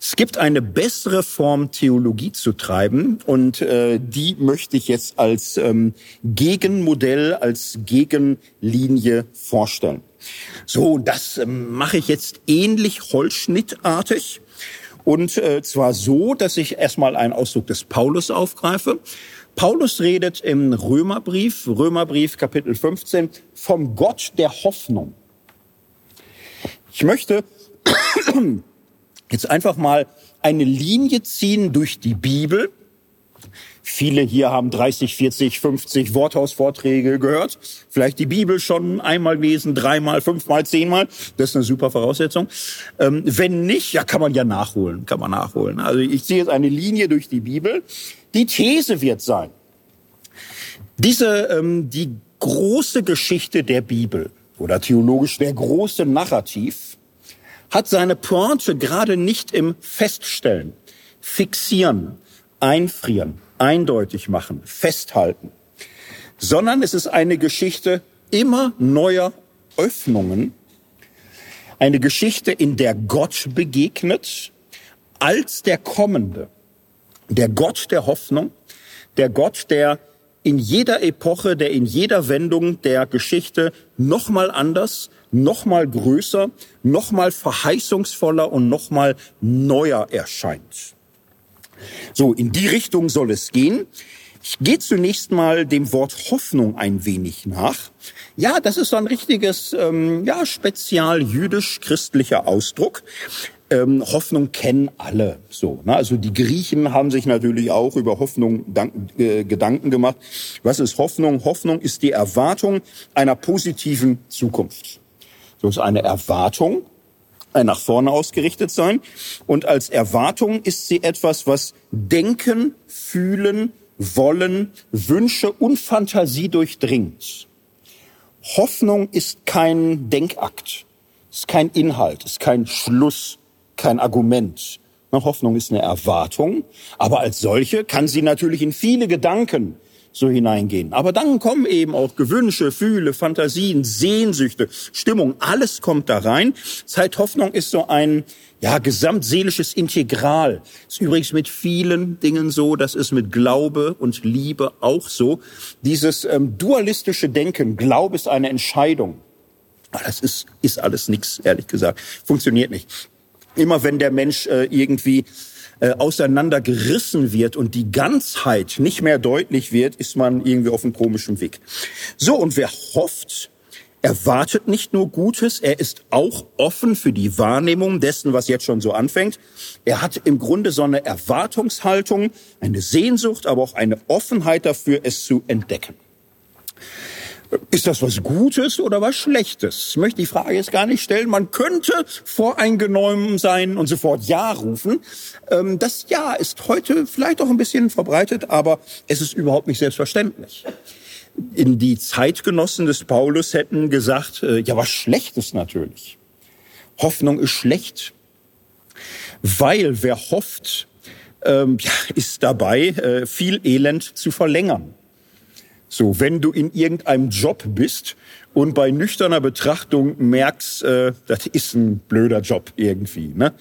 Es gibt eine bessere Form, Theologie zu treiben und äh, die möchte ich jetzt als ähm, Gegenmodell, als Gegenlinie vorstellen. So, das ähm, mache ich jetzt ähnlich holzschnittartig und äh, zwar so, dass ich erstmal einen Ausdruck des Paulus aufgreife. Paulus redet im Römerbrief, Römerbrief Kapitel 15, vom Gott der Hoffnung. Ich möchte jetzt einfach mal eine Linie ziehen durch die Bibel Viele hier haben 30, 40, 50 Worthausvorträge gehört. Vielleicht die Bibel schon einmal lesen, dreimal, fünfmal, zehnmal. Das ist eine super Voraussetzung. Ähm, wenn nicht, ja, kann man ja nachholen, kann man nachholen. Also ich sehe jetzt eine Linie durch die Bibel. Die These wird sein, diese, ähm, die große Geschichte der Bibel oder theologisch der große Narrativ hat seine Pointe gerade nicht im Feststellen, Fixieren, Einfrieren, eindeutig machen, festhalten, sondern es ist eine Geschichte immer neuer Öffnungen, eine Geschichte, in der Gott begegnet als der Kommende, der Gott der Hoffnung, der Gott, der in jeder Epoche, der in jeder Wendung der Geschichte nochmal anders, nochmal größer, nochmal verheißungsvoller und nochmal neuer erscheint. So, in die Richtung soll es gehen. Ich gehe zunächst mal dem Wort Hoffnung ein wenig nach. Ja, das ist so ein richtiges, ähm, ja, spezial jüdisch-christlicher Ausdruck. Ähm, Hoffnung kennen alle so. Ne? Also die Griechen haben sich natürlich auch über Hoffnung äh, Gedanken gemacht. Was ist Hoffnung? Hoffnung ist die Erwartung einer positiven Zukunft. So ist eine Erwartung ein nach vorne ausgerichtet sein. Und als Erwartung ist sie etwas, was Denken, Fühlen, Wollen, Wünsche und Fantasie durchdringt. Hoffnung ist kein Denkakt, ist kein Inhalt, ist kein Schluss, kein Argument. Hoffnung ist eine Erwartung, aber als solche kann sie natürlich in viele Gedanken so hineingehen. Aber dann kommen eben auch Gewünsche, Fühle, Fantasien, Sehnsüchte, Stimmung, alles kommt da rein. Zeithoffnung ist so ein ja, gesamtseelisches Integral. Ist übrigens mit vielen Dingen so, das ist mit Glaube und Liebe auch so. Dieses ähm, dualistische Denken, Glaube ist eine Entscheidung. Das ist, ist alles nichts, ehrlich gesagt. Funktioniert nicht. Immer wenn der Mensch äh, irgendwie äh, auseinandergerissen wird und die Ganzheit nicht mehr deutlich wird, ist man irgendwie auf einem komischen Weg. So, und wer hofft, erwartet nicht nur Gutes, er ist auch offen für die Wahrnehmung dessen, was jetzt schon so anfängt. Er hat im Grunde so eine Erwartungshaltung, eine Sehnsucht, aber auch eine Offenheit dafür, es zu entdecken. Ist das was Gutes oder was Schlechtes? Ich möchte die Frage jetzt gar nicht stellen. Man könnte voreingenommen sein und sofort Ja rufen. Ähm, das Ja ist heute vielleicht auch ein bisschen verbreitet, aber es ist überhaupt nicht selbstverständlich. In die Zeitgenossen des Paulus hätten gesagt, äh, ja, was Schlechtes natürlich. Hoffnung ist schlecht. Weil wer hofft, ähm, ist dabei, äh, viel Elend zu verlängern. So, wenn du in irgendeinem Job bist und bei nüchterner Betrachtung merkst, äh, das ist ein blöder Job irgendwie, ne?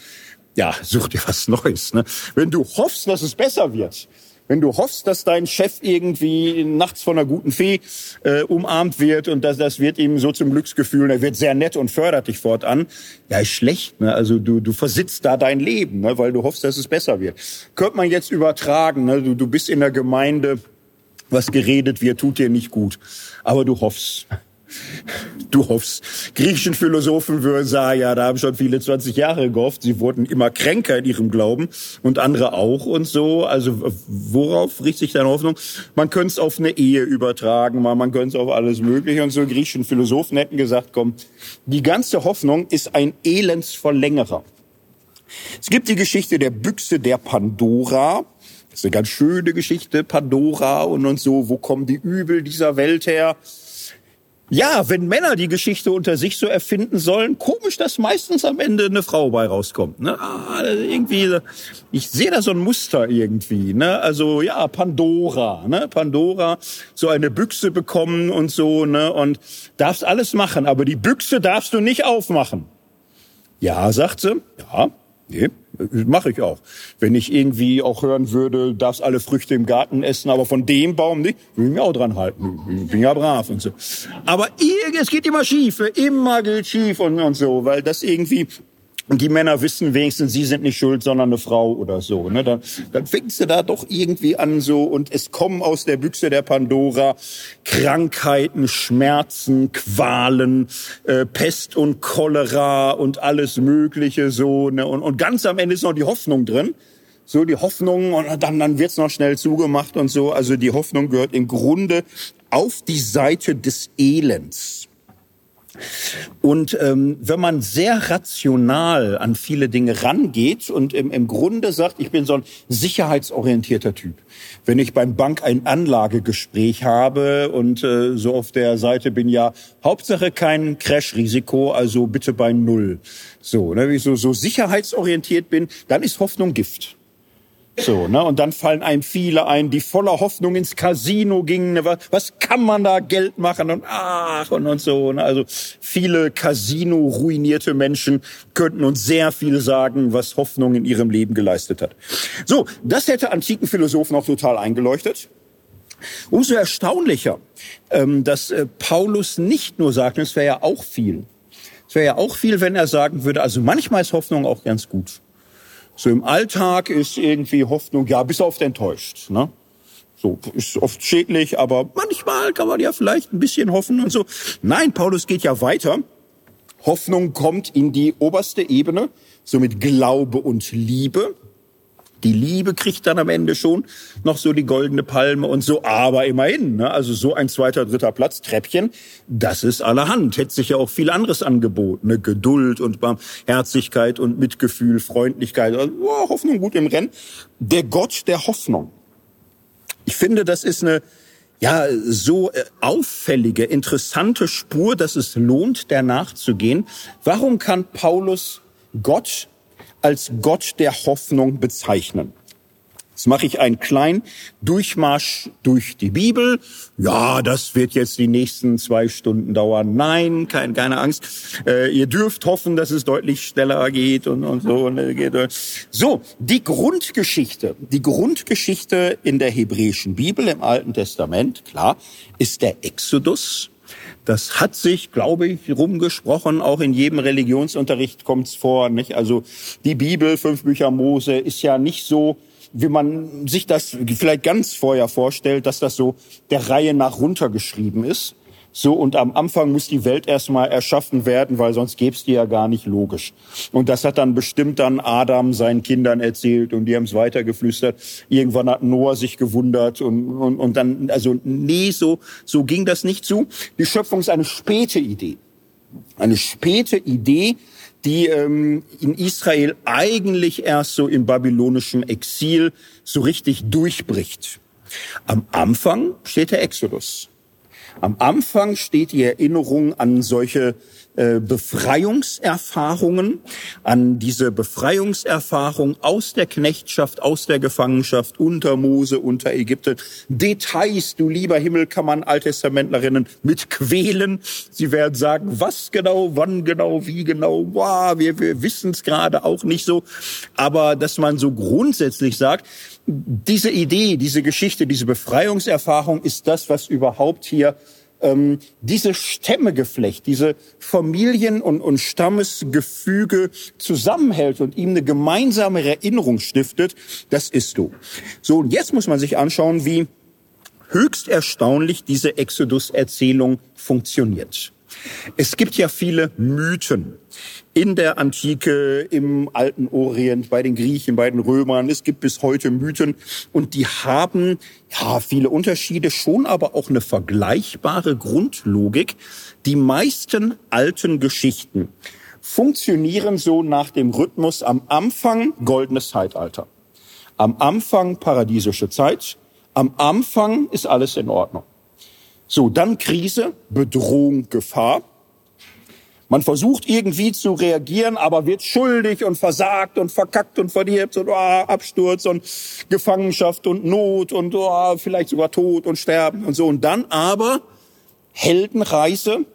Ja, such dir was Neues, ne? Wenn du hoffst, dass es besser wird, wenn du hoffst, dass dein Chef irgendwie nachts von einer guten Fee äh, umarmt wird und das, das wird ihm so zum Glücksgefühl, er wird sehr nett und fördert dich fortan, ja, ist schlecht. Ne? Also du, du versitzt da dein Leben, ne? weil du hoffst, dass es besser wird. Könnte man jetzt übertragen, ne? du, du bist in der Gemeinde, was geredet wird, tut dir nicht gut. Aber du hoffst. Du hoffst. Griechischen Philosophen würden sagen, ja, da haben schon viele 20 Jahre gehofft. Sie wurden immer kränker in ihrem Glauben und andere auch und so. Also worauf richtet sich deine Hoffnung? Man könnte es auf eine Ehe übertragen, man könnte es auf alles Mögliche und so. Griechischen Philosophen hätten gesagt, komm, die ganze Hoffnung ist ein Elendsverlängerer. Es gibt die Geschichte der Büchse der Pandora. Das ist eine ganz schöne Geschichte, Pandora und, und so. Wo kommen die Übel dieser Welt her? Ja, wenn Männer die Geschichte unter sich so erfinden sollen, komisch, dass meistens am Ende eine Frau bei rauskommt. Ne? Ah, irgendwie, ich sehe da so ein Muster irgendwie. Ne? Also ja, Pandora, ne? Pandora, so eine Büchse bekommen und so, ne? Und darfst alles machen, aber die Büchse darfst du nicht aufmachen. Ja, sagt sie. Ja, Nee, mache ich auch. Wenn ich irgendwie auch hören würde, darfst alle Früchte im Garten essen, aber von dem Baum nicht, würde ich mich auch dran halten. Bin ja brav und so. Aber es geht immer schief, immer geht schief und, und so, weil das irgendwie und die Männer wissen wenigstens, sie sind nicht schuld, sondern eine Frau oder so. Ne? Dann, dann fängst du da doch irgendwie an so und es kommen aus der Büchse der Pandora Krankheiten, Schmerzen, Qualen, äh, Pest und Cholera und alles Mögliche so. Ne? Und, und ganz am Ende ist noch die Hoffnung drin. So die Hoffnung und dann, dann wird's noch schnell zugemacht und so. Also die Hoffnung gehört im Grunde auf die Seite des Elends. Und ähm, wenn man sehr rational an viele Dinge rangeht und im, im Grunde sagt, ich bin so ein sicherheitsorientierter Typ. Wenn ich beim Bank ein Anlagegespräch habe und äh, so auf der Seite bin, ja, Hauptsache kein Crash-Risiko, also bitte bei Null. So, ne, wenn ich so, so sicherheitsorientiert bin, dann ist Hoffnung Gift. So, ne? Und dann fallen einem viele ein, die voller Hoffnung ins Casino gingen. Ne? Was, was kann man da Geld machen und ach und, und so. Ne? Also viele Casino-ruinierte Menschen könnten uns sehr viel sagen, was Hoffnung in ihrem Leben geleistet hat. So, das hätte antiken Philosophen auch total eingeleuchtet. Umso erstaunlicher, ähm, dass äh, Paulus nicht nur sagt, es wäre ja auch viel. Es wäre ja auch viel, wenn er sagen würde, also manchmal ist Hoffnung auch ganz gut. So im Alltag ist irgendwie Hoffnung, ja, bis oft enttäuscht. Ne? So ist oft schädlich, aber manchmal kann man ja vielleicht ein bisschen hoffen und so. Nein, Paulus geht ja weiter. Hoffnung kommt in die oberste Ebene, so mit Glaube und Liebe. Die Liebe kriegt dann am Ende schon noch so die goldene Palme und so, aber immerhin, ne? also so ein zweiter, dritter Platz, Treppchen, das ist allerhand. Hätte sich ja auch viel anderes angeboten, ne? Geduld und Barmherzigkeit und Mitgefühl, Freundlichkeit, also, oh, Hoffnung gut im Rennen. Der Gott der Hoffnung. Ich finde, das ist eine ja so äh, auffällige, interessante Spur, dass es lohnt, der nachzugehen. Warum kann Paulus Gott als Gott der Hoffnung bezeichnen. Jetzt mache ich einen kleinen Durchmarsch durch die Bibel. Ja, das wird jetzt die nächsten zwei Stunden dauern. Nein, kein, keine Angst. Äh, ihr dürft hoffen, dass es deutlich schneller geht und, und so. Äh, so, die Grundgeschichte, die Grundgeschichte in der hebräischen Bibel im Alten Testament, klar, ist der Exodus das hat sich, glaube ich, rumgesprochen. Auch in jedem Religionsunterricht kommt es vor. Nicht? Also die Bibel, fünf Bücher Mose, ist ja nicht so, wie man sich das vielleicht ganz vorher vorstellt, dass das so der Reihe nach runtergeschrieben ist. So, und am Anfang muss die Welt erstmal erschaffen werden, weil sonst gäbe es die ja gar nicht logisch. Und das hat dann bestimmt dann Adam seinen Kindern erzählt und die haben es weitergeflüstert. Irgendwann hat Noah sich gewundert und, und, und dann, also nee, so, so ging das nicht zu. Die Schöpfung ist eine späte Idee. Eine späte Idee, die ähm, in Israel eigentlich erst so im babylonischen Exil so richtig durchbricht. Am Anfang steht der Exodus. Am Anfang steht die Erinnerung an solche äh, Befreiungserfahrungen, an diese Befreiungserfahrung aus der Knechtschaft, aus der Gefangenschaft unter Mose, unter Ägypten. Details, du lieber Himmel, kann man Alttestamentlerinnen mit quälen. Sie werden sagen, was genau, wann genau, wie genau, wow, wir, wir wissen es gerade auch nicht so. Aber dass man so grundsätzlich sagt, diese Idee, diese Geschichte, diese Befreiungserfahrung ist das, was überhaupt hier ähm, diese Stämmegeflecht, diese Familien- und, und Stammesgefüge zusammenhält und ihm eine gemeinsame Erinnerung stiftet, das ist so. So, und jetzt muss man sich anschauen, wie höchst erstaunlich diese Exodus-Erzählung funktioniert. Es gibt ja viele Mythen in der Antike, im alten Orient, bei den Griechen, bei den Römern. Es gibt bis heute Mythen und die haben ja viele Unterschiede, schon aber auch eine vergleichbare Grundlogik. Die meisten alten Geschichten funktionieren so nach dem Rhythmus am Anfang goldenes Zeitalter. Am Anfang paradiesische Zeit. Am Anfang ist alles in Ordnung. So, dann Krise, Bedrohung, Gefahr. Man versucht irgendwie zu reagieren, aber wird schuldig und versagt und verkackt und verdirbt und oh, Absturz und Gefangenschaft und Not und oh, vielleicht sogar Tod und Sterben und so. Und dann aber Heldenreise,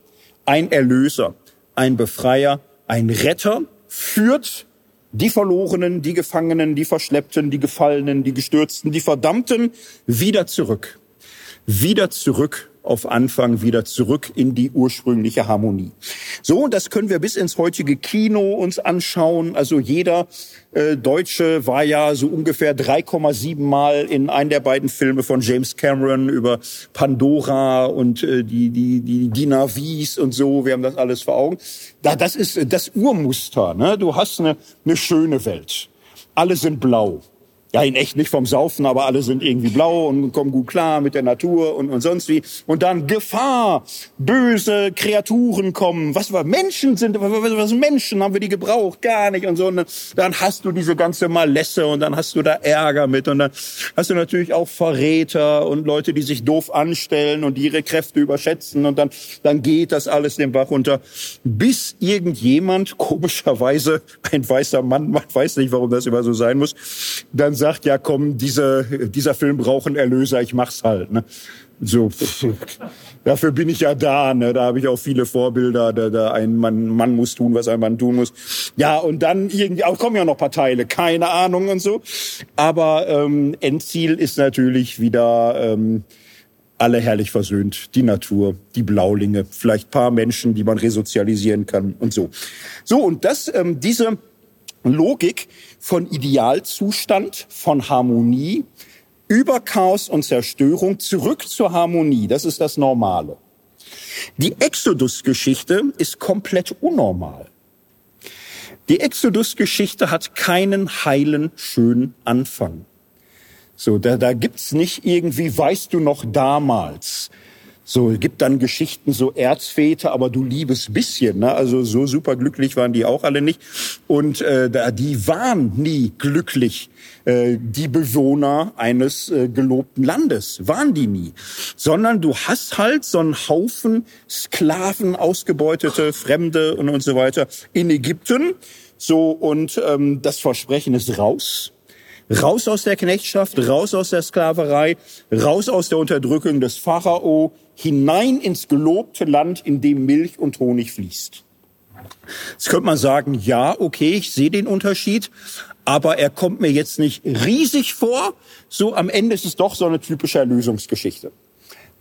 ein Erlöser, ein Befreier, ein Retter führt die Verlorenen, die Gefangenen, die Verschleppten, die Gefallenen, die Gestürzten, die Verdammten wieder zurück. Wieder zurück auf Anfang wieder zurück in die ursprüngliche Harmonie. So, das können wir bis ins heutige Kino uns anschauen. Also jeder äh, Deutsche war ja so ungefähr 3,7 Mal in einem der beiden Filme von James Cameron über Pandora und äh, die die die die Navis und so. Wir haben das alles vor Augen. Da, das ist das Urmuster. Ne? Du hast eine, eine schöne Welt. Alle sind blau. Ja in echt nicht vom Saufen, aber alle sind irgendwie blau und kommen gut klar mit der Natur und, und sonst wie. Und dann Gefahr, böse Kreaturen kommen. Was war Menschen sind, was, was Menschen haben wir die gebraucht? Gar nicht und so. Und dann, hast du diese ganze Malesse und dann hast du da Ärger mit und dann hast du natürlich auch Verräter und Leute, die sich doof anstellen und ihre Kräfte überschätzen und dann, dann geht das alles den Bach runter. Bis irgendjemand, komischerweise ein weißer Mann, man weiß nicht, warum das immer so sein muss, dann sagt, ja komm, diese, dieser Film braucht einen Erlöser, ich mach's halt. Ne? So, dafür bin ich ja da. Ne? Da habe ich auch viele Vorbilder. Da, da ein Mann, Mann muss tun, was ein Mann tun muss. Ja, und dann irgendwie, auch kommen ja noch paar Teile, keine Ahnung und so. Aber ähm, Endziel ist natürlich wieder ähm, alle herrlich versöhnt, die Natur, die Blaulinge, vielleicht paar Menschen, die man resozialisieren kann und so. So und das, ähm, diese Logik von Idealzustand, von Harmonie, über Chaos und Zerstörung zurück zur Harmonie. Das ist das Normale. Die Exodus-Geschichte ist komplett unnormal. Die Exodus-Geschichte hat keinen heilen, schönen Anfang. So, da, da gibt's nicht irgendwie, weißt du noch damals, so, gibt dann Geschichten, so Erzväter, aber du liebes bisschen. Ne? Also so super glücklich waren die auch alle nicht. Und äh, die waren nie glücklich, äh, die Bewohner eines äh, gelobten Landes. Waren die nie. Sondern du hast halt so einen Haufen Sklaven, ausgebeutete Fremde und, und so weiter in Ägypten. So, und ähm, das Versprechen ist raus. Raus aus der Knechtschaft, raus aus der Sklaverei, raus aus der Unterdrückung des Pharao, hinein ins gelobte Land, in dem Milch und Honig fließt. Jetzt könnte man sagen, ja, okay, ich sehe den Unterschied, aber er kommt mir jetzt nicht riesig vor. So am Ende ist es doch so eine typische Erlösungsgeschichte.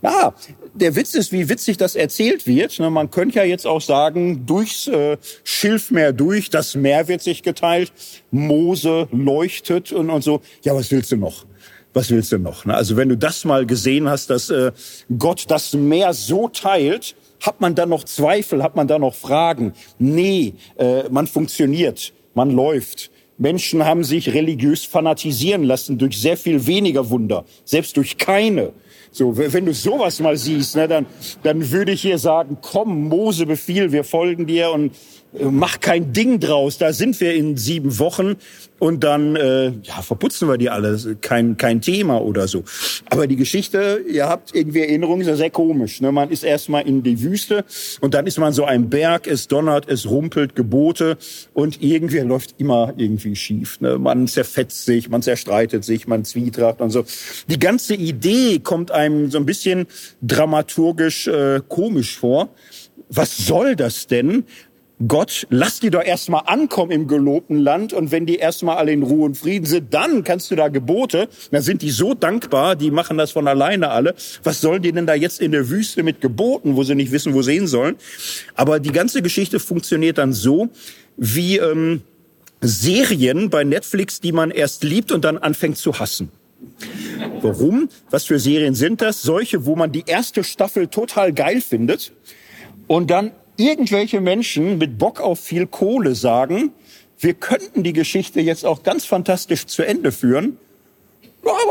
Ja, der Witz ist, wie witzig das erzählt wird. Ne, man könnte ja jetzt auch sagen, durchs äh, Schilfmeer durch, das Meer wird sich geteilt, Mose leuchtet und, und so. Ja, was willst du noch? Was willst du noch? Ne? Also wenn du das mal gesehen hast, dass äh, Gott das Meer so teilt, hat man dann noch Zweifel, hat man da noch Fragen? Nee, äh, man funktioniert, man läuft. Menschen haben sich religiös fanatisieren lassen durch sehr viel weniger Wunder, selbst durch keine. So, wenn du sowas mal siehst, ne, dann, dann würde ich hier sagen, komm, Mose Befehl, wir folgen dir und mach kein Ding draus. Da sind wir in sieben Wochen und dann äh, ja, verputzen wir die alles. Kein, kein Thema oder so. Aber die Geschichte, ihr habt irgendwie Erinnerungen, ist ja sehr komisch. Ne? Man ist erstmal in die Wüste und dann ist man so ein Berg, es donnert, es rumpelt, Gebote und irgendwie läuft immer irgendwie schief. Ne? Man zerfetzt sich, man zerstreitet sich, man zwietracht und so. Die ganze Idee kommt einem so ein bisschen dramaturgisch äh, komisch vor. Was soll das denn? Gott, lass die doch erstmal ankommen im gelobten Land und wenn die erstmal alle in Ruhe und Frieden sind, dann kannst du da Gebote, dann sind die so dankbar, die machen das von alleine alle. Was sollen die denn da jetzt in der Wüste mit Geboten, wo sie nicht wissen, wo sie hin sollen? Aber die ganze Geschichte funktioniert dann so, wie ähm, Serien bei Netflix, die man erst liebt und dann anfängt zu hassen. Warum? Was für Serien sind das? Solche, wo man die erste Staffel total geil findet und dann irgendwelche Menschen mit Bock auf viel Kohle sagen, wir könnten die Geschichte jetzt auch ganz fantastisch zu Ende führen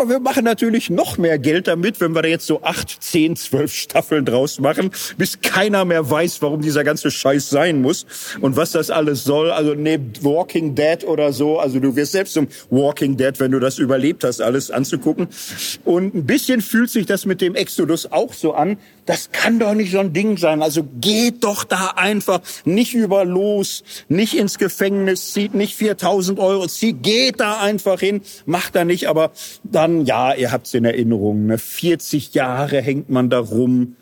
aber wir machen natürlich noch mehr Geld damit, wenn wir da jetzt so acht, zehn, zwölf Staffeln draus machen, bis keiner mehr weiß, warum dieser ganze Scheiß sein muss und was das alles soll. Also neben Walking Dead oder so, also du wirst selbst zum Walking Dead, wenn du das überlebt hast, alles anzugucken. Und ein bisschen fühlt sich das mit dem Exodus auch so an. Das kann doch nicht so ein Ding sein. Also geht doch da einfach nicht über los, nicht ins Gefängnis, zieht nicht 4000 Euro, zieht, geht da einfach hin, macht da nicht, aber dann, ja, ihr habt's in Erinnerung, ne? 40 Jahre hängt man da rum,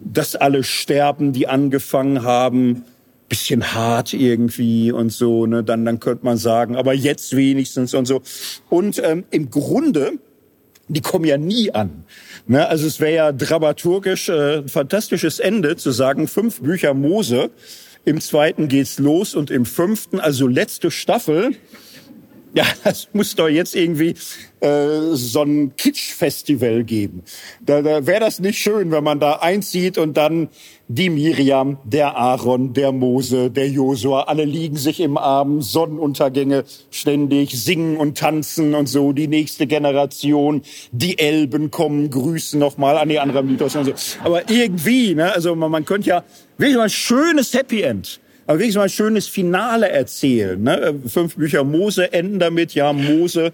dass alle sterben, die angefangen haben. Bisschen hart irgendwie und so, ne? Dann, dann könnte man sagen, aber jetzt wenigstens und so. Und ähm, im Grunde, die kommen ja nie an. Ne? Also es wäre ja dramaturgisch äh, ein fantastisches Ende zu sagen, fünf Bücher Mose, im zweiten geht's los und im fünften, also letzte Staffel, ja, es muss doch jetzt irgendwie äh, so ein Kitsch-Festival geben. Da, da wäre das nicht schön, wenn man da einzieht und dann die Miriam, der Aaron, der Mose, der Josua, alle liegen sich im Arm, Sonnenuntergänge ständig, singen und tanzen und so, die nächste Generation, die Elben kommen, grüßen nochmal an die anderen Mythos und so. Aber irgendwie, ne, also man, man könnte ja wirklich mal ein schönes Happy End aber wenigstens mal ein schönes Finale erzählen. Ne? Fünf Bücher Mose enden damit, ja, Mose,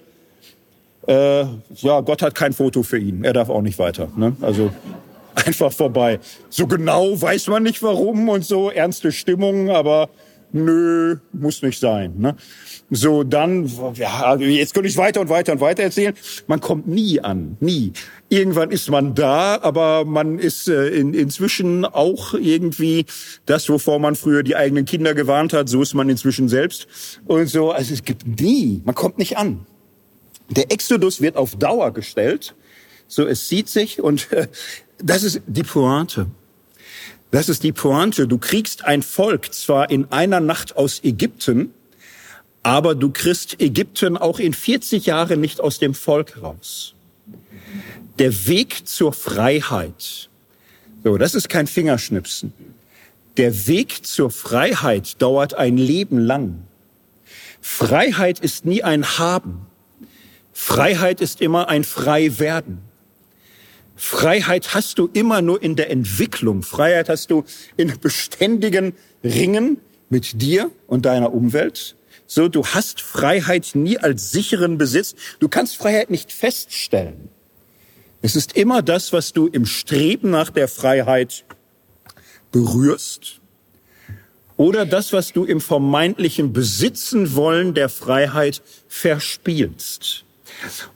äh, ja, Gott hat kein Foto für ihn. Er darf auch nicht weiter. Ne? Also einfach vorbei. So genau weiß man nicht warum und so, ernste Stimmung, aber nö, muss nicht sein. Ne? So, dann, ja, jetzt könnte ich weiter und weiter und weiter erzählen. Man kommt nie an, nie. Irgendwann ist man da, aber man ist äh, in, inzwischen auch irgendwie das, wovor man früher die eigenen Kinder gewarnt hat, so ist man inzwischen selbst. Und so, also es gibt nie, man kommt nicht an. Der Exodus wird auf Dauer gestellt. So, es sieht sich und äh, das ist die Pointe. Das ist die Pointe. Du kriegst ein Volk zwar in einer Nacht aus Ägypten, aber du kriegst Ägypten auch in 40 Jahren nicht aus dem Volk raus. Der Weg zur Freiheit, so, das ist kein Fingerschnipsen. Der Weg zur Freiheit dauert ein Leben lang. Freiheit ist nie ein Haben. Freiheit ist immer ein Freiwerden. Freiheit hast du immer nur in der Entwicklung. Freiheit hast du in beständigen Ringen mit dir und deiner Umwelt. So, du hast Freiheit nie als sicheren Besitz. Du kannst Freiheit nicht feststellen. Es ist immer das, was du im Streben nach der Freiheit berührst oder das, was du im vermeintlichen Besitzen wollen der Freiheit verspielst.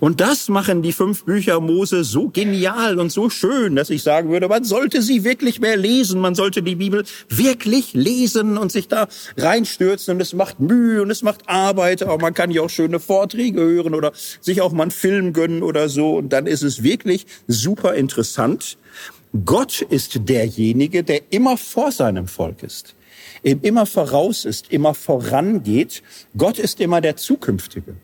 Und das machen die fünf Bücher Mose so genial und so schön, dass ich sagen würde, man sollte sie wirklich mehr lesen. Man sollte die Bibel wirklich lesen und sich da reinstürzen. Und es macht Mühe und es macht Arbeit. Aber man kann ja auch schöne Vorträge hören oder sich auch mal einen Film gönnen oder so. Und dann ist es wirklich super interessant. Gott ist derjenige, der immer vor seinem Volk ist immer voraus ist, immer vorangeht. Gott ist immer der Zukünftige.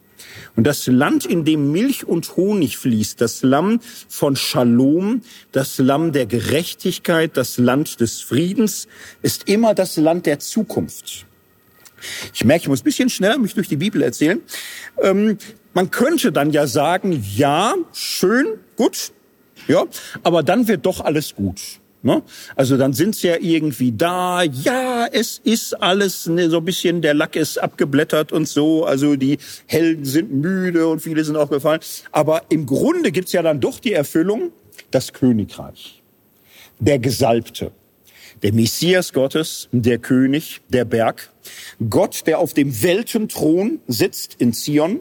Und das Land, in dem Milch und Honig fließt, das Lamm von Shalom, das Lamm der Gerechtigkeit, das Land des Friedens, ist immer das Land der Zukunft. Ich merke, ich muss ein bisschen schneller mich durch die Bibel erzählen. Ähm, man könnte dann ja sagen, ja, schön, gut, ja, aber dann wird doch alles gut. Ne? Also dann sind sie ja irgendwie da. Ja, es ist alles ne, so ein bisschen, der Lack ist abgeblättert und so. Also die Helden sind müde und viele sind auch gefallen. Aber im Grunde gibt's ja dann doch die Erfüllung, das Königreich. Der Gesalbte. Der Messias Gottes, der König, der Berg. Gott, der auf dem Weltenthron sitzt in Zion.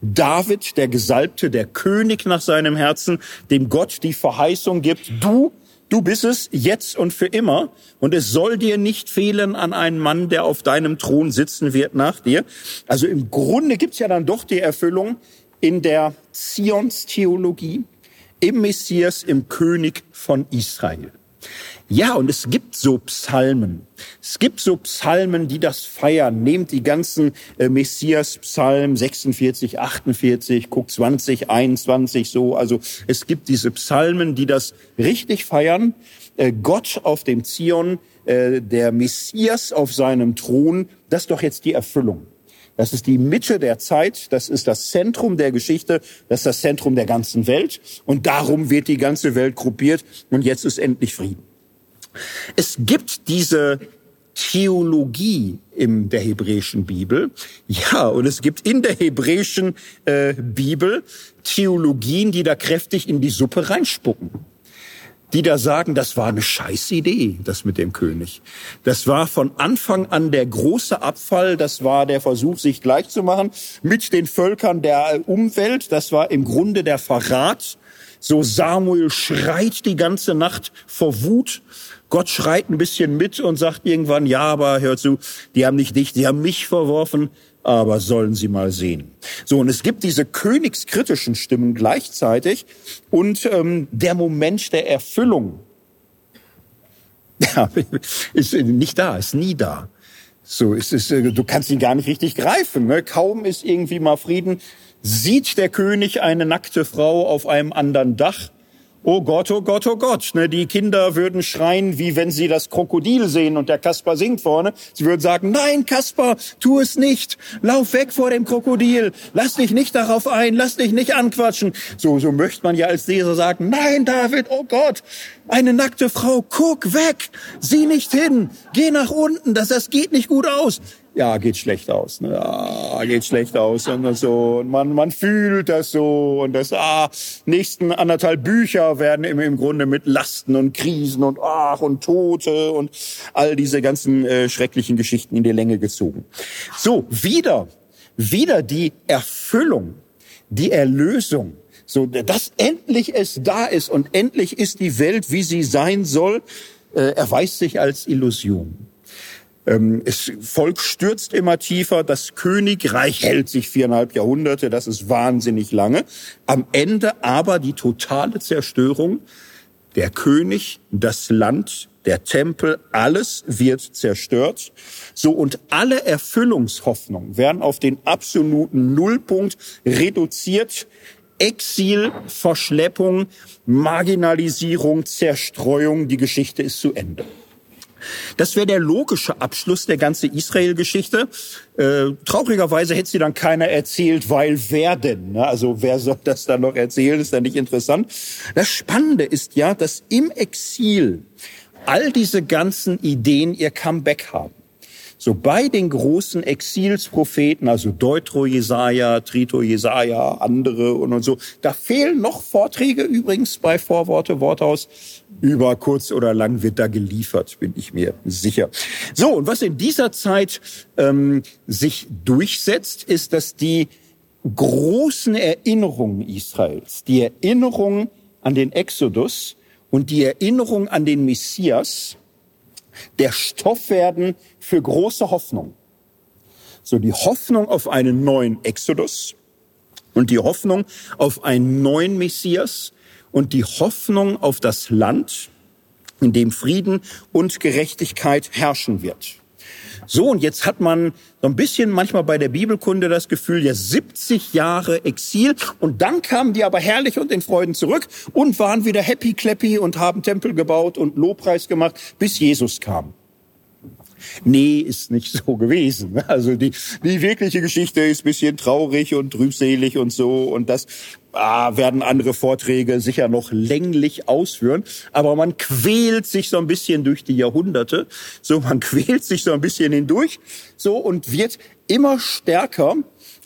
David, der Gesalbte, der König nach seinem Herzen, dem Gott die Verheißung gibt, du Du bist es jetzt und für immer. Und es soll dir nicht fehlen an einen Mann, der auf deinem Thron sitzen wird nach dir. Also im Grunde gibt's ja dann doch die Erfüllung in der Zions-Theologie, im Messias, im König von Israel. Ja, und es gibt so Psalmen. Es gibt so Psalmen, die das feiern. Nehmt die ganzen äh, Messias-Psalmen 46, 48, guck 20, 21 so. Also es gibt diese Psalmen, die das richtig feiern. Äh, Gott auf dem Zion, äh, der Messias auf seinem Thron, das ist doch jetzt die Erfüllung. Das ist die Mitte der Zeit, das ist das Zentrum der Geschichte, das ist das Zentrum der ganzen Welt. Und darum wird die ganze Welt gruppiert und jetzt ist endlich Frieden. Es gibt diese Theologie in der hebräischen Bibel. Ja, und es gibt in der hebräischen äh, Bibel Theologien, die da kräftig in die Suppe reinspucken. Die da sagen, das war eine scheiß Idee, das mit dem König. Das war von Anfang an der große Abfall, das war der Versuch, sich gleich zu machen mit den Völkern der Umwelt, das war im Grunde der Verrat. So Samuel schreit die ganze Nacht vor Wut Gott schreit ein bisschen mit und sagt irgendwann, ja, aber hör zu, die haben nicht dich, die haben mich verworfen, aber sollen sie mal sehen. So, und es gibt diese königskritischen Stimmen gleichzeitig und ähm, der Moment der Erfüllung ja, ist nicht da, ist nie da. So ist es, äh, du kannst ihn gar nicht richtig greifen. Ne? Kaum ist irgendwie mal Frieden, sieht der König eine nackte Frau auf einem anderen Dach Oh Gott, oh Gott, oh Gott. Ne, die Kinder würden schreien, wie wenn sie das Krokodil sehen und der Kasper singt vorne. Sie würden sagen, nein, Kasper, tu es nicht. Lauf weg vor dem Krokodil. Lass dich nicht darauf ein. Lass dich nicht anquatschen. So, so möchte man ja als Leser sagen, nein, David, oh Gott, eine nackte Frau, guck weg. Sieh nicht hin. Geh nach unten. Das, das geht nicht gut aus ja, geht schlecht aus, ne? ah, geht schlecht aus und so. Und man, man fühlt das so und das, ah, nächsten anderthalb Bücher werden im, im Grunde mit Lasten und Krisen und ach und Tote und all diese ganzen äh, schrecklichen Geschichten in die Länge gezogen. So, wieder, wieder die Erfüllung, die Erlösung, so, dass endlich es da ist und endlich ist die Welt, wie sie sein soll, äh, erweist sich als Illusion. Ähm, das Volk stürzt immer tiefer, das Königreich hält sich viereinhalb Jahrhunderte, das ist wahnsinnig lange. Am Ende aber die totale Zerstörung. Der König, das Land, der Tempel, alles wird zerstört. So und alle Erfüllungshoffnungen werden auf den absoluten Nullpunkt reduziert. Exil, Verschleppung, Marginalisierung, Zerstreuung, die Geschichte ist zu Ende. Das wäre der logische Abschluss der ganzen Israel-Geschichte. Äh, traurigerweise hätte sie dann keiner erzählt, weil wer denn? Ne? Also wer soll das dann noch erzählen? Ist dann nicht interessant. Das Spannende ist ja, dass im Exil all diese ganzen Ideen ihr Comeback haben. So bei den großen Exilspropheten, also Deutro Jesaja, Trito Jesaja, andere und, und so, da fehlen noch Vorträge übrigens bei Vorworte, Worthaus. Über kurz oder lang wird da geliefert, bin ich mir sicher. So, und was in dieser Zeit ähm, sich durchsetzt, ist, dass die großen Erinnerungen Israels, die Erinnerung an den Exodus und die Erinnerung an den Messias, der Stoff werden für große Hoffnung. So die Hoffnung auf einen neuen Exodus und die Hoffnung auf einen neuen Messias und die Hoffnung auf das Land, in dem Frieden und Gerechtigkeit herrschen wird. So, und jetzt hat man so ein bisschen manchmal bei der Bibelkunde das Gefühl, ja, 70 Jahre Exil und dann kamen die aber herrlich und in Freuden zurück und waren wieder happy clappy und haben Tempel gebaut und Lobpreis gemacht, bis Jesus kam. Nee, ist nicht so gewesen. Also die, die wirkliche Geschichte ist bisschen traurig und trübselig und so. Und das ah, werden andere Vorträge sicher noch länglich ausführen. Aber man quält sich so ein bisschen durch die Jahrhunderte. So, man quält sich so ein bisschen hindurch. So und wird immer stärker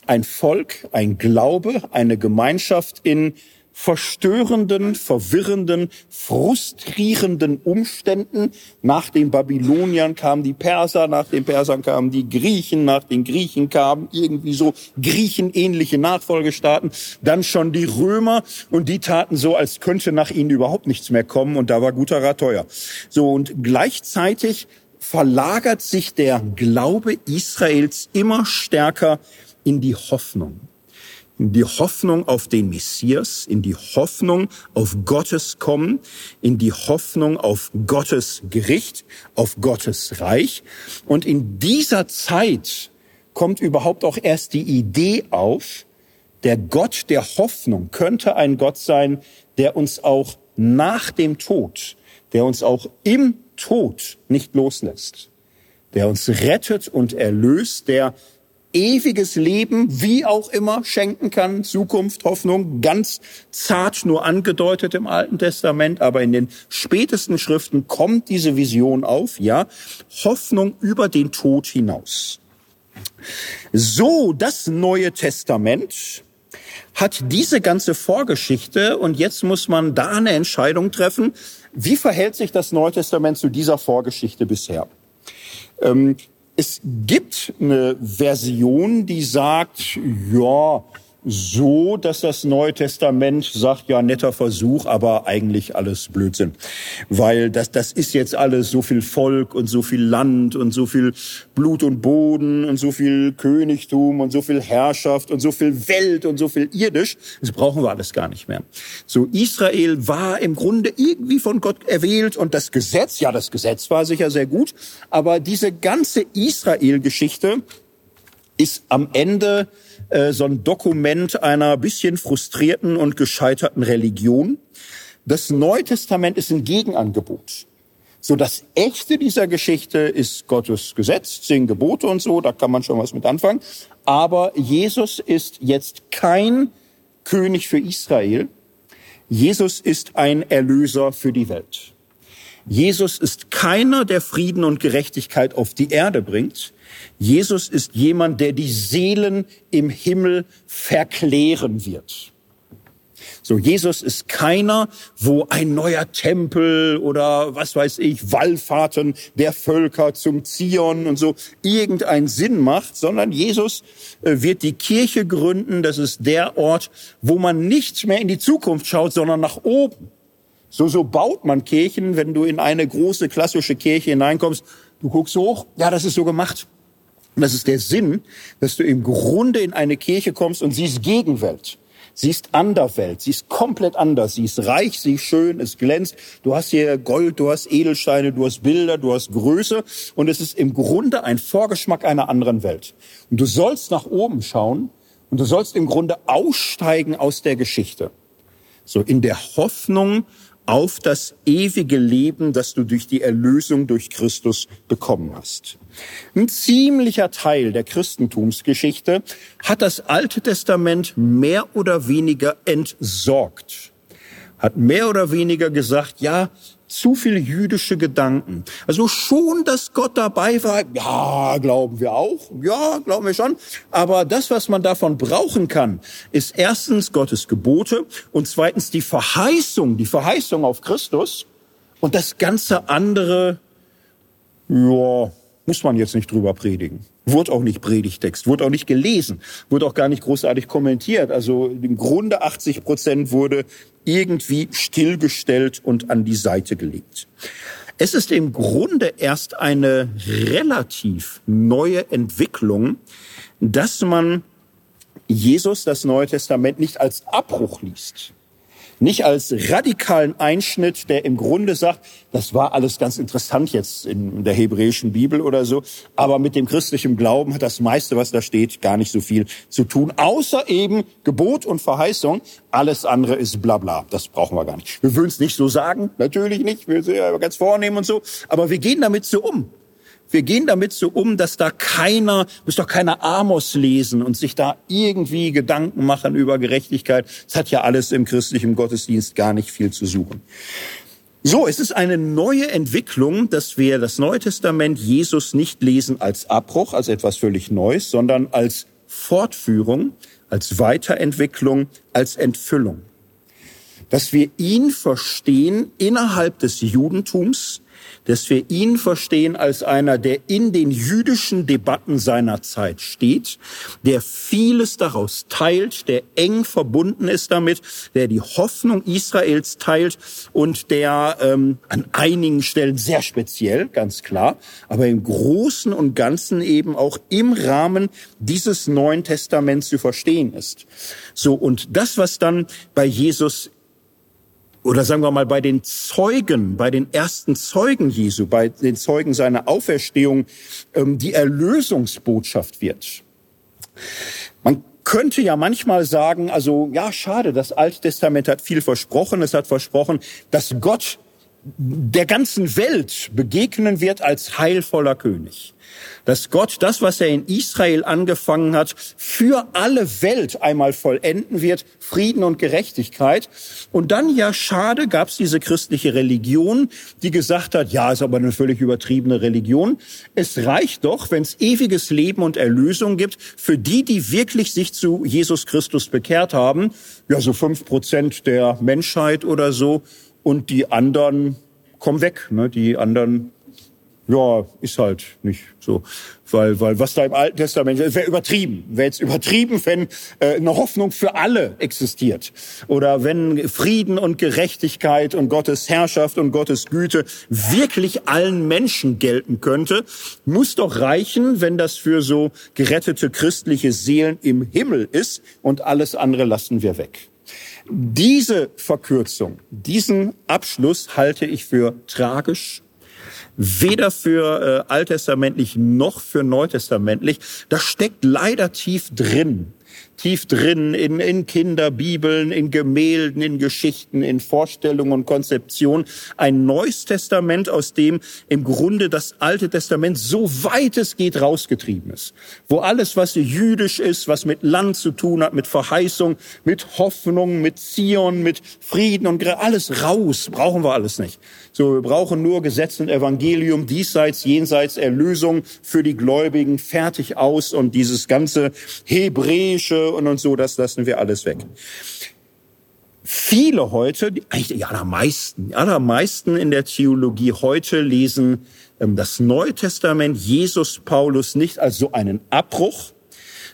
ein Volk, ein Glaube, eine Gemeinschaft in verstörenden, verwirrenden, frustrierenden Umständen. Nach den Babyloniern kamen die Perser, nach den Persern kamen die Griechen, nach den Griechen kamen irgendwie so griechenähnliche Nachfolgestaaten, dann schon die Römer und die taten so, als könnte nach ihnen überhaupt nichts mehr kommen und da war guter Rat teuer. So und gleichzeitig verlagert sich der Glaube Israels immer stärker in die Hoffnung in die Hoffnung auf den Messias, in die Hoffnung auf Gottes Kommen, in die Hoffnung auf Gottes Gericht, auf Gottes Reich. Und in dieser Zeit kommt überhaupt auch erst die Idee auf, der Gott der Hoffnung könnte ein Gott sein, der uns auch nach dem Tod, der uns auch im Tod nicht loslässt, der uns rettet und erlöst, der ewiges Leben, wie auch immer, schenken kann, Zukunft, Hoffnung, ganz zart nur angedeutet im Alten Testament, aber in den spätesten Schriften kommt diese Vision auf, ja, Hoffnung über den Tod hinaus. So, das Neue Testament hat diese ganze Vorgeschichte und jetzt muss man da eine Entscheidung treffen. Wie verhält sich das Neue Testament zu dieser Vorgeschichte bisher? Es gibt eine Version, die sagt, ja, so, dass das Neue Testament sagt, ja, netter Versuch, aber eigentlich alles Blödsinn. Weil das, das ist jetzt alles so viel Volk und so viel Land und so viel Blut und Boden und so viel Königtum und so viel Herrschaft und so viel Welt und so viel irdisch. Das brauchen wir alles gar nicht mehr. So, Israel war im Grunde irgendwie von Gott erwählt und das Gesetz, ja, das Gesetz war sicher sehr gut, aber diese ganze Israel-Geschichte ist am Ende äh, so ein Dokument einer bisschen frustrierten und gescheiterten Religion. Das Neue Testament ist ein Gegenangebot. So das Echte dieser Geschichte ist Gottes Gesetz, zehn Gebote und so, da kann man schon was mit anfangen. Aber Jesus ist jetzt kein König für Israel. Jesus ist ein Erlöser für die Welt. Jesus ist keiner, der Frieden und Gerechtigkeit auf die Erde bringt. Jesus ist jemand, der die Seelen im Himmel verklären wird. So, Jesus ist keiner, wo ein neuer Tempel oder was weiß ich, Wallfahrten der Völker zum Zion und so irgendeinen Sinn macht, sondern Jesus äh, wird die Kirche gründen. Das ist der Ort, wo man nicht mehr in die Zukunft schaut, sondern nach oben. So, so baut man Kirchen, wenn du in eine große klassische Kirche hineinkommst. Du guckst hoch, ja, das ist so gemacht. Und das ist der Sinn, dass du im Grunde in eine Kirche kommst und siehst Gegenwelt. Siehst Anderwelt, siehst komplett anders, sie ist reich, sie ist schön, es glänzt. Du hast hier Gold, du hast Edelsteine, du hast Bilder, du hast Größe und es ist im Grunde ein Vorgeschmack einer anderen Welt. Und du sollst nach oben schauen und du sollst im Grunde aussteigen aus der Geschichte. So in der Hoffnung auf das ewige Leben, das du durch die Erlösung durch Christus bekommen hast. Ein ziemlicher Teil der Christentumsgeschichte hat das Alte Testament mehr oder weniger entsorgt, hat mehr oder weniger gesagt, ja, zu viel jüdische Gedanken. Also schon, dass Gott dabei war, ja, glauben wir auch, ja, glauben wir schon. Aber das, was man davon brauchen kann, ist erstens Gottes Gebote und zweitens die Verheißung, die Verheißung auf Christus und das ganze andere, ja, muss man jetzt nicht drüber predigen. Wurde auch nicht Predigtext, wurde auch nicht gelesen, wurde auch gar nicht großartig kommentiert. Also im Grunde 80 Prozent wurde irgendwie stillgestellt und an die Seite gelegt. Es ist im Grunde erst eine relativ neue Entwicklung, dass man Jesus, das Neue Testament, nicht als Abbruch liest nicht als radikalen Einschnitt, der im Grunde sagt, das war alles ganz interessant jetzt in der hebräischen Bibel oder so, aber mit dem christlichen Glauben hat das meiste, was da steht, gar nicht so viel zu tun, außer eben Gebot und Verheißung. Alles andere ist bla bla. Das brauchen wir gar nicht. Wir würden es nicht so sagen, natürlich nicht, wir sind ja ganz vornehm und so, aber wir gehen damit so um. Wir gehen damit so um, dass da keiner, muss doch keiner Amos lesen und sich da irgendwie Gedanken machen über Gerechtigkeit. Das hat ja alles im christlichen Gottesdienst gar nicht viel zu suchen. So, es ist eine neue Entwicklung, dass wir das Neue Testament Jesus nicht lesen als Abbruch, als etwas völlig Neues, sondern als Fortführung, als Weiterentwicklung, als Entfüllung. Dass wir ihn verstehen innerhalb des Judentums, dass wir ihn verstehen als einer, der in den jüdischen Debatten seiner Zeit steht, der vieles daraus teilt, der eng verbunden ist damit, der die Hoffnung Israels teilt und der ähm, an einigen Stellen sehr speziell, ganz klar, aber im Großen und Ganzen eben auch im Rahmen dieses Neuen Testaments zu verstehen ist. So, und das, was dann bei Jesus oder sagen wir mal bei den Zeugen, bei den ersten Zeugen Jesu, bei den Zeugen seiner Auferstehung, ähm, die Erlösungsbotschaft wird. Man könnte ja manchmal sagen, also ja, schade, das Alte Testament hat viel versprochen. Es hat versprochen, dass Gott der ganzen Welt begegnen wird als heilvoller König dass Gott das, was er in Israel angefangen hat, für alle Welt einmal vollenden wird, Frieden und Gerechtigkeit. Und dann, ja, schade, gab es diese christliche Religion, die gesagt hat, ja, ist aber eine völlig übertriebene Religion. Es reicht doch, wenn es ewiges Leben und Erlösung gibt für die, die wirklich sich zu Jesus Christus bekehrt haben. Ja, so fünf Prozent der Menschheit oder so. Und die anderen kommen weg. Ne? Die anderen ja, ist halt nicht so. Weil, weil was da im Alten Testament, wäre übertrieben. Wäre jetzt übertrieben, wenn äh, eine Hoffnung für alle existiert. Oder wenn Frieden und Gerechtigkeit und Gottes Herrschaft und Gottes Güte wirklich allen Menschen gelten könnte. Muss doch reichen, wenn das für so gerettete christliche Seelen im Himmel ist und alles andere lassen wir weg. Diese Verkürzung, diesen Abschluss halte ich für tragisch weder für äh, alttestamentlich noch für neutestamentlich. Das steckt leider tief drin tief drin in, in Kinderbibeln, in Gemälden, in Geschichten, in Vorstellungen und Konzeptionen. Ein neues Testament, aus dem im Grunde das Alte Testament so weit es geht rausgetrieben ist. Wo alles, was jüdisch ist, was mit Land zu tun hat, mit Verheißung, mit Hoffnung, mit Zion, mit Frieden und alles raus, brauchen wir alles nicht. So, wir brauchen nur Gesetz und Evangelium, diesseits, jenseits Erlösung für die Gläubigen, fertig aus und dieses ganze Hebräische und, und so, das lassen wir alles weg. Viele heute, eigentlich die allermeisten, die allermeisten in der Theologie heute lesen ähm, das Neue Testament Jesus Paulus nicht als so einen Abbruch,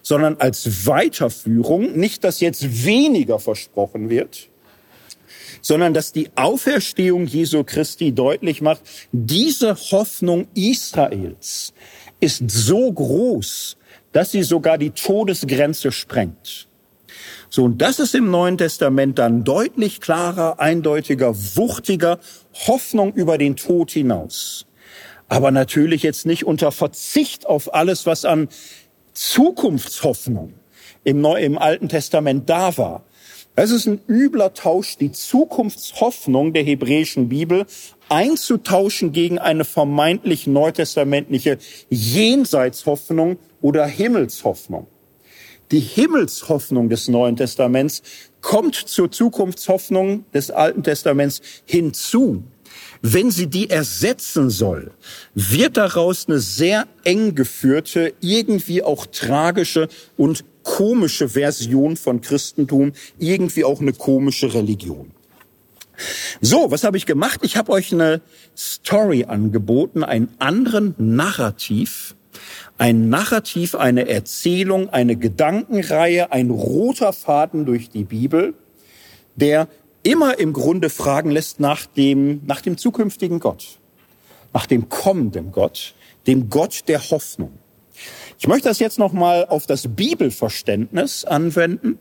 sondern als Weiterführung, nicht, dass jetzt weniger versprochen wird, sondern dass die Auferstehung Jesu Christi deutlich macht, diese Hoffnung Israels ist so groß, dass sie sogar die Todesgrenze sprengt. So, und das ist im Neuen Testament dann deutlich klarer, eindeutiger, wuchtiger, Hoffnung über den Tod hinaus. Aber natürlich jetzt nicht unter Verzicht auf alles, was an Zukunftshoffnung im, Neu im Alten Testament da war. Es ist ein übler Tausch, die Zukunftshoffnung der hebräischen Bibel einzutauschen gegen eine vermeintlich neutestamentliche Jenseitshoffnung oder Himmelshoffnung. Die Himmelshoffnung des Neuen Testaments kommt zur Zukunftshoffnung des Alten Testaments hinzu. Wenn sie die ersetzen soll, wird daraus eine sehr eng geführte, irgendwie auch tragische und komische Version von Christentum, irgendwie auch eine komische Religion. So, was habe ich gemacht? Ich habe euch eine Story angeboten, einen anderen Narrativ, ein Narrativ, eine Erzählung, eine Gedankenreihe, ein roter Faden durch die Bibel, der immer im Grunde fragen lässt nach dem, nach dem zukünftigen Gott, nach dem kommenden Gott, dem Gott der Hoffnung. Ich möchte das jetzt nochmal auf das Bibelverständnis anwenden.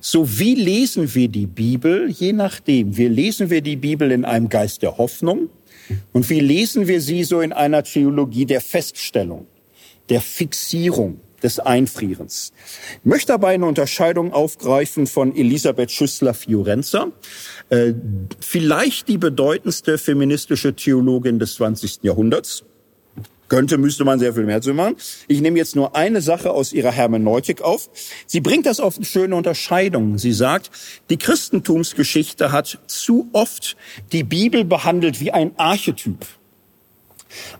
So wie lesen wir die Bibel? Je nachdem. Wie lesen wir die Bibel in einem Geist der Hoffnung? Und wie lesen wir sie so in einer Theologie der Feststellung, der Fixierung, des Einfrierens. Ich möchte dabei eine Unterscheidung aufgreifen von Elisabeth Schüssler-Fiorenza, äh, vielleicht die bedeutendste feministische Theologin des 20. Jahrhunderts. Könnte, müsste man sehr viel mehr zu machen. Ich nehme jetzt nur eine Sache aus ihrer Hermeneutik auf. Sie bringt das auf eine schöne Unterscheidung. Sie sagt, die Christentumsgeschichte hat zu oft die Bibel behandelt wie ein Archetyp.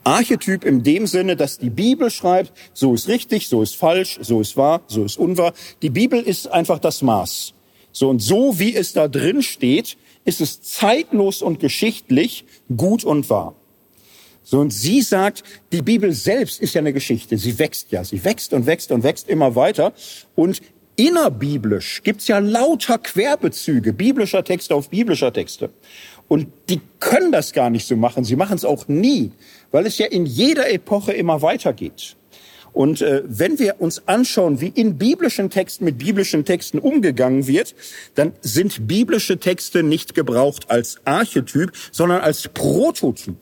Archetyp in dem Sinne, dass die Bibel schreibt, so ist richtig, so ist falsch, so ist wahr, so ist unwahr. Die Bibel ist einfach das Maß. So und so wie es da drin steht, ist es zeitlos und geschichtlich gut und wahr. So, und sie sagt, die Bibel selbst ist ja eine Geschichte. Sie wächst ja. Sie wächst und wächst und wächst immer weiter. Und innerbiblisch gibt's ja lauter Querbezüge biblischer Texte auf biblischer Texte. Und die können das gar nicht so machen. Sie machen es auch nie, weil es ja in jeder Epoche immer weitergeht. Und äh, wenn wir uns anschauen, wie in biblischen Texten mit biblischen Texten umgegangen wird, dann sind biblische Texte nicht gebraucht als Archetyp, sondern als Prototyp.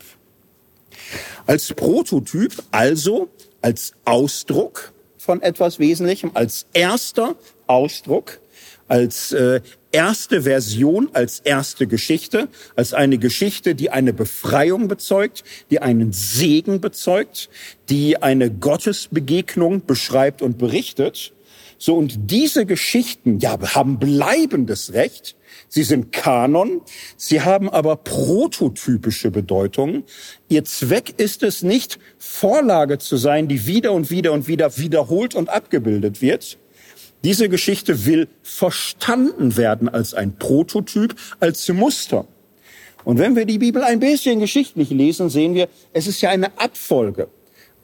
Als Prototyp, also als Ausdruck von etwas Wesentlichem, als erster Ausdruck, als äh, erste Version, als erste Geschichte, als eine Geschichte, die eine Befreiung bezeugt, die einen Segen bezeugt, die eine Gottesbegegnung beschreibt und berichtet. So, und diese Geschichten, ja, haben bleibendes Recht, Sie sind Kanon, sie haben aber prototypische Bedeutung. Ihr Zweck ist es nicht, Vorlage zu sein, die wieder und wieder und wieder wiederholt und abgebildet wird. Diese Geschichte will verstanden werden als ein Prototyp, als Muster. Und wenn wir die Bibel ein bisschen geschichtlich lesen, sehen wir, es ist ja eine Abfolge.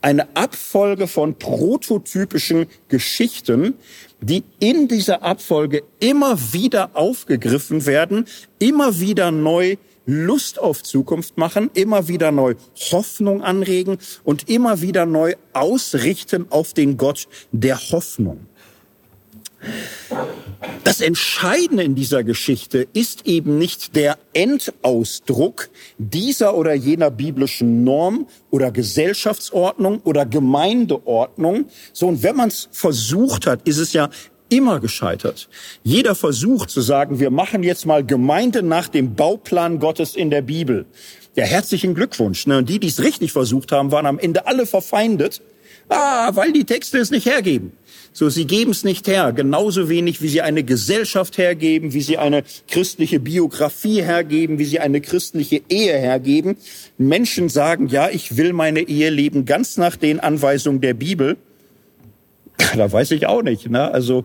Eine Abfolge von prototypischen Geschichten, die in dieser Abfolge immer wieder aufgegriffen werden, immer wieder neu Lust auf Zukunft machen, immer wieder neu Hoffnung anregen und immer wieder neu ausrichten auf den Gott der Hoffnung. Das Entscheidende in dieser Geschichte ist eben nicht der Endausdruck dieser oder jener biblischen Norm oder Gesellschaftsordnung oder Gemeindeordnung. So, und wenn man es versucht hat, ist es ja immer gescheitert. Jeder Versuch zu sagen, wir machen jetzt mal Gemeinde nach dem Bauplan Gottes in der Bibel. Ja, herzlichen Glückwunsch. Ne? Und die, die es richtig versucht haben, waren am Ende alle verfeindet. Ah, weil die Texte es nicht hergeben. So, sie geben es nicht her, genauso wenig wie sie eine Gesellschaft hergeben, wie sie eine christliche Biografie hergeben, wie sie eine christliche Ehe hergeben. Menschen sagen, ja, ich will meine Ehe leben ganz nach den Anweisungen der Bibel. Da weiß ich auch nicht. Ne? Also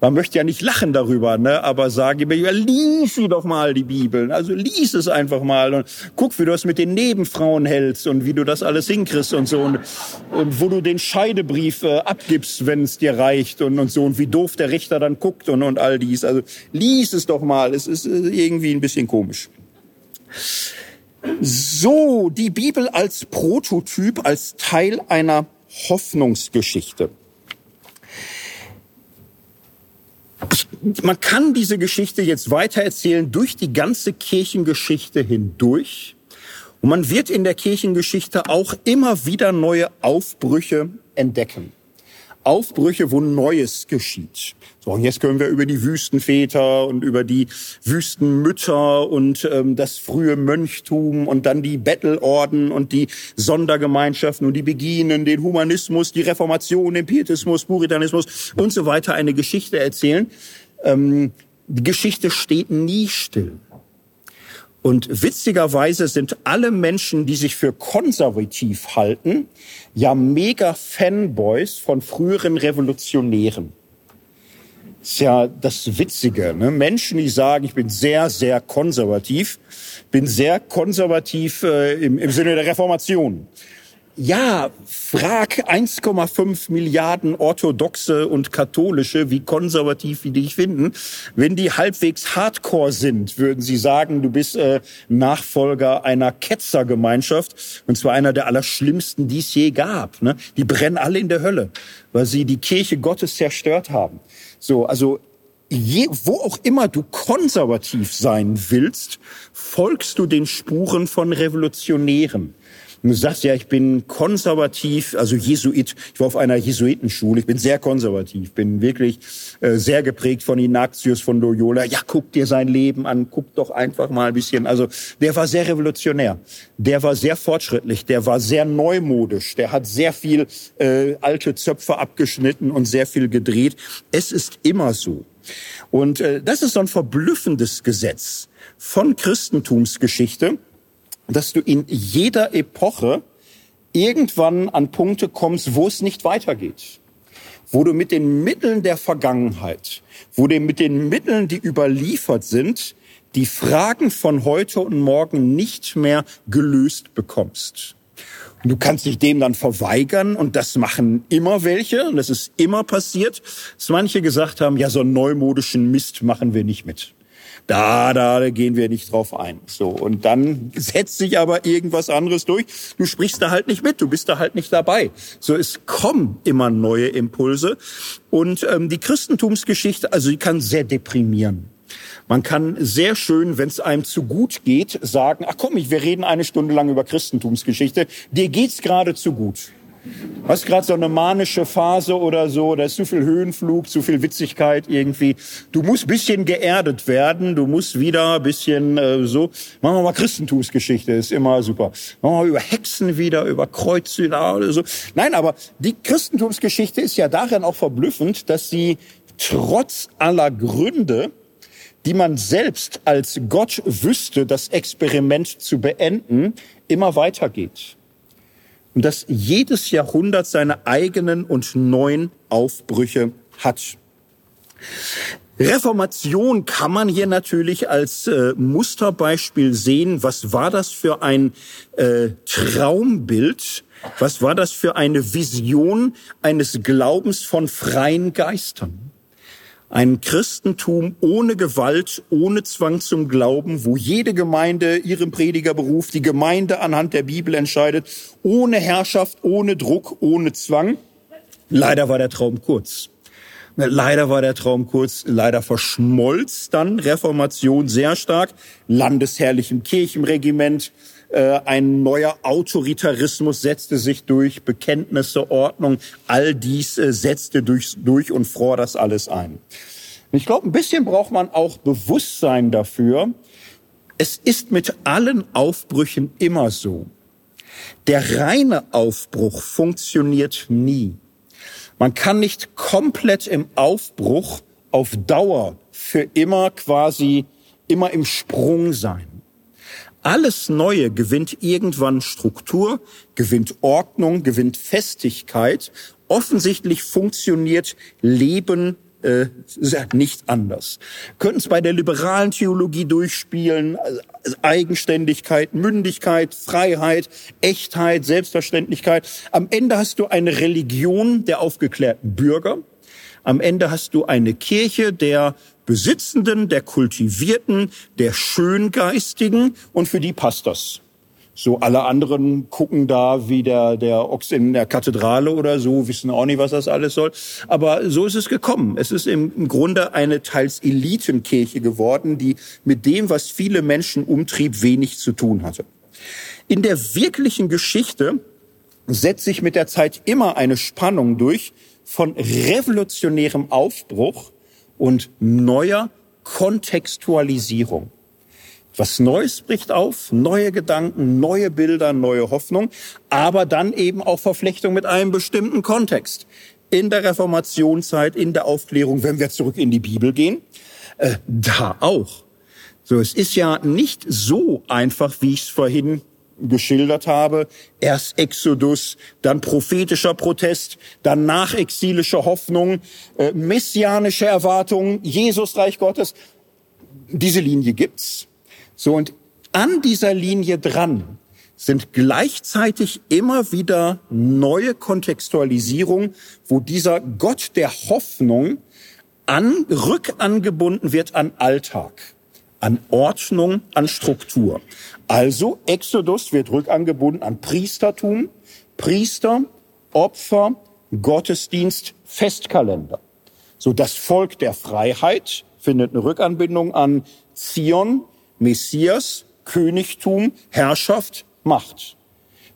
man möchte ja nicht lachen darüber, ne? aber sage mir, ja, lies sie doch mal die Bibel. Also lies es einfach mal und guck, wie du das mit den Nebenfrauen hältst und wie du das alles hinkriegst und so und, und wo du den Scheidebrief äh, abgibst, wenn es dir reicht und, und so und wie doof der Richter dann guckt und, und all dies. Also lies es doch mal. Es ist äh, irgendwie ein bisschen komisch. So, die Bibel als Prototyp, als Teil einer Hoffnungsgeschichte. Man kann diese Geschichte jetzt weitererzählen durch die ganze Kirchengeschichte hindurch. Und man wird in der Kirchengeschichte auch immer wieder neue Aufbrüche entdecken. Aufbrüche, wo Neues geschieht. So, und jetzt können wir über die Wüstenväter und über die Wüstenmütter und ähm, das frühe Mönchtum und dann die Bettelorden und die Sondergemeinschaften und die Beginen, den Humanismus, die Reformation, den Pietismus, Puritanismus und so weiter eine Geschichte erzählen. Ähm, die Geschichte steht nie still. Und witzigerweise sind alle Menschen, die sich für konservativ halten, ja mega Fanboys von früheren Revolutionären. ist ja das Witzige. Ne? Menschen, die sagen, ich bin sehr, sehr konservativ, bin sehr konservativ äh, im, im Sinne der Reformation. Ja, frag 1,5 Milliarden Orthodoxe und Katholische, wie konservativ wie dich finden. Wenn die halbwegs Hardcore sind, würden sie sagen, du bist äh, Nachfolger einer Ketzergemeinschaft. Und zwar einer der allerschlimmsten, die es je gab. Ne? Die brennen alle in der Hölle, weil sie die Kirche Gottes zerstört haben. So, also Je, wo auch immer du konservativ sein willst, folgst du den Spuren von Revolutionären. Du sagst ja, ich bin konservativ, also Jesuit. Ich war auf einer Jesuitenschule. Ich bin sehr konservativ, bin wirklich äh, sehr geprägt von Ignatius von Loyola. Ja, guck dir sein Leben an, guck doch einfach mal ein bisschen. Also der war sehr revolutionär. Der war sehr fortschrittlich. Der war sehr neumodisch. Der hat sehr viel äh, alte Zöpfe abgeschnitten und sehr viel gedreht. Es ist immer so. Und äh, das ist so ein verblüffendes Gesetz von Christentumsgeschichte dass du in jeder Epoche irgendwann an Punkte kommst, wo es nicht weitergeht. Wo du mit den Mitteln der Vergangenheit, wo du mit den Mitteln, die überliefert sind, die Fragen von heute und morgen nicht mehr gelöst bekommst. Und du kannst dich dem dann verweigern und das machen immer welche und das ist immer passiert, dass manche gesagt haben, ja, so einen neumodischen Mist machen wir nicht mit. Da, da gehen wir nicht drauf ein. So. Und dann setzt sich aber irgendwas anderes durch. Du sprichst da halt nicht mit. Du bist da halt nicht dabei. So, es kommen immer neue Impulse. Und ähm, die Christentumsgeschichte, also die kann sehr deprimieren. Man kann sehr schön, wenn es einem zu gut geht, sagen, ach komm, ich, wir reden eine Stunde lang über Christentumsgeschichte. Dir geht's gerade zu gut. Hast gerade so eine manische Phase oder so, da ist zu viel Höhenflug, zu viel Witzigkeit irgendwie. Du musst bisschen geerdet werden, du musst wieder bisschen äh, so. Machen wir mal Christentumsgeschichte, ist immer super. Machen wir mal über Hexen wieder, über Kreuze oder so. Nein, aber die Christentumsgeschichte ist ja darin auch verblüffend, dass sie trotz aller Gründe, die man selbst als Gott wüsste, das Experiment zu beenden, immer weitergeht und dass jedes Jahrhundert seine eigenen und neuen Aufbrüche hat. Reformation kann man hier natürlich als äh, Musterbeispiel sehen. Was war das für ein äh, Traumbild? Was war das für eine Vision eines Glaubens von freien Geistern? Ein Christentum ohne Gewalt, ohne Zwang zum Glauben, wo jede Gemeinde ihren Prediger beruft, die Gemeinde anhand der Bibel entscheidet, ohne Herrschaft, ohne Druck, ohne Zwang. Leider war der Traum kurz. Leider war der Traum kurz, leider verschmolz dann Reformation sehr stark, landesherrlichem Kirchenregiment, ein neuer Autoritarismus setzte sich durch, Bekenntnisse, Ordnung, all dies äh, setzte durch, durch und fror das alles ein. ich glaube, ein bisschen braucht man auch Bewusstsein dafür. Es ist mit allen Aufbrüchen immer so. Der reine Aufbruch funktioniert nie. Man kann nicht komplett im Aufbruch auf Dauer für immer quasi immer im Sprung sein. Alles Neue gewinnt irgendwann Struktur, gewinnt Ordnung, gewinnt Festigkeit. Offensichtlich funktioniert Leben äh, nicht anders. Könnten es bei der liberalen Theologie durchspielen, also Eigenständigkeit, Mündigkeit, Freiheit, Echtheit, Selbstverständlichkeit. Am Ende hast du eine Religion der aufgeklärten Bürger. Am Ende hast du eine Kirche der Besitzenden, der Kultivierten, der Schöngeistigen und für die passt das. So alle anderen gucken da wie der, der Ochs in der Kathedrale oder so, wissen auch nicht, was das alles soll. Aber so ist es gekommen. Es ist im Grunde eine teils Elitenkirche geworden, die mit dem, was viele Menschen umtrieb, wenig zu tun hatte. In der wirklichen Geschichte setzt sich mit der Zeit immer eine Spannung durch von revolutionärem Aufbruch und neuer Kontextualisierung. Was Neues bricht auf, neue Gedanken, neue Bilder, neue Hoffnung, aber dann eben auch Verflechtung mit einem bestimmten Kontext. In der Reformationszeit, in der Aufklärung, wenn wir zurück in die Bibel gehen, äh, da auch. So, es ist ja nicht so einfach, wie ich es vorhin geschildert habe. Erst Exodus, dann prophetischer Protest, dann nachexilische Hoffnung, äh, messianische Erwartungen, Jesus Reich Gottes. Diese Linie gibt's. So, und an dieser Linie dran sind gleichzeitig immer wieder neue Kontextualisierungen, wo dieser Gott der Hoffnung an, rückangebunden wird an Alltag, an Ordnung, an Struktur. Also Exodus wird rückangebunden an Priestertum, Priester, Opfer, Gottesdienst, Festkalender. So das Volk der Freiheit findet eine Rückanbindung an Zion, Messias, Königtum, Herrschaft, Macht.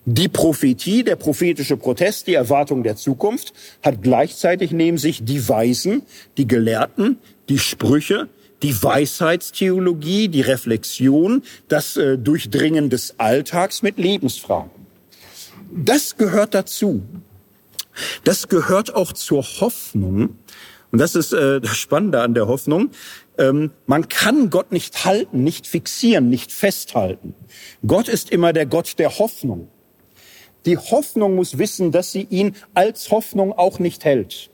Die Prophetie, der prophetische Protest, die Erwartung der Zukunft hat gleichzeitig neben sich die Weisen, die Gelehrten, die Sprüche, die Weisheitstheologie, die Reflexion, das äh, Durchdringen des Alltags mit Lebensfragen. Das gehört dazu. Das gehört auch zur Hoffnung. Und das ist äh, das Spannende an der Hoffnung. Ähm, man kann Gott nicht halten, nicht fixieren, nicht festhalten. Gott ist immer der Gott der Hoffnung. Die Hoffnung muss wissen, dass sie ihn als Hoffnung auch nicht hält.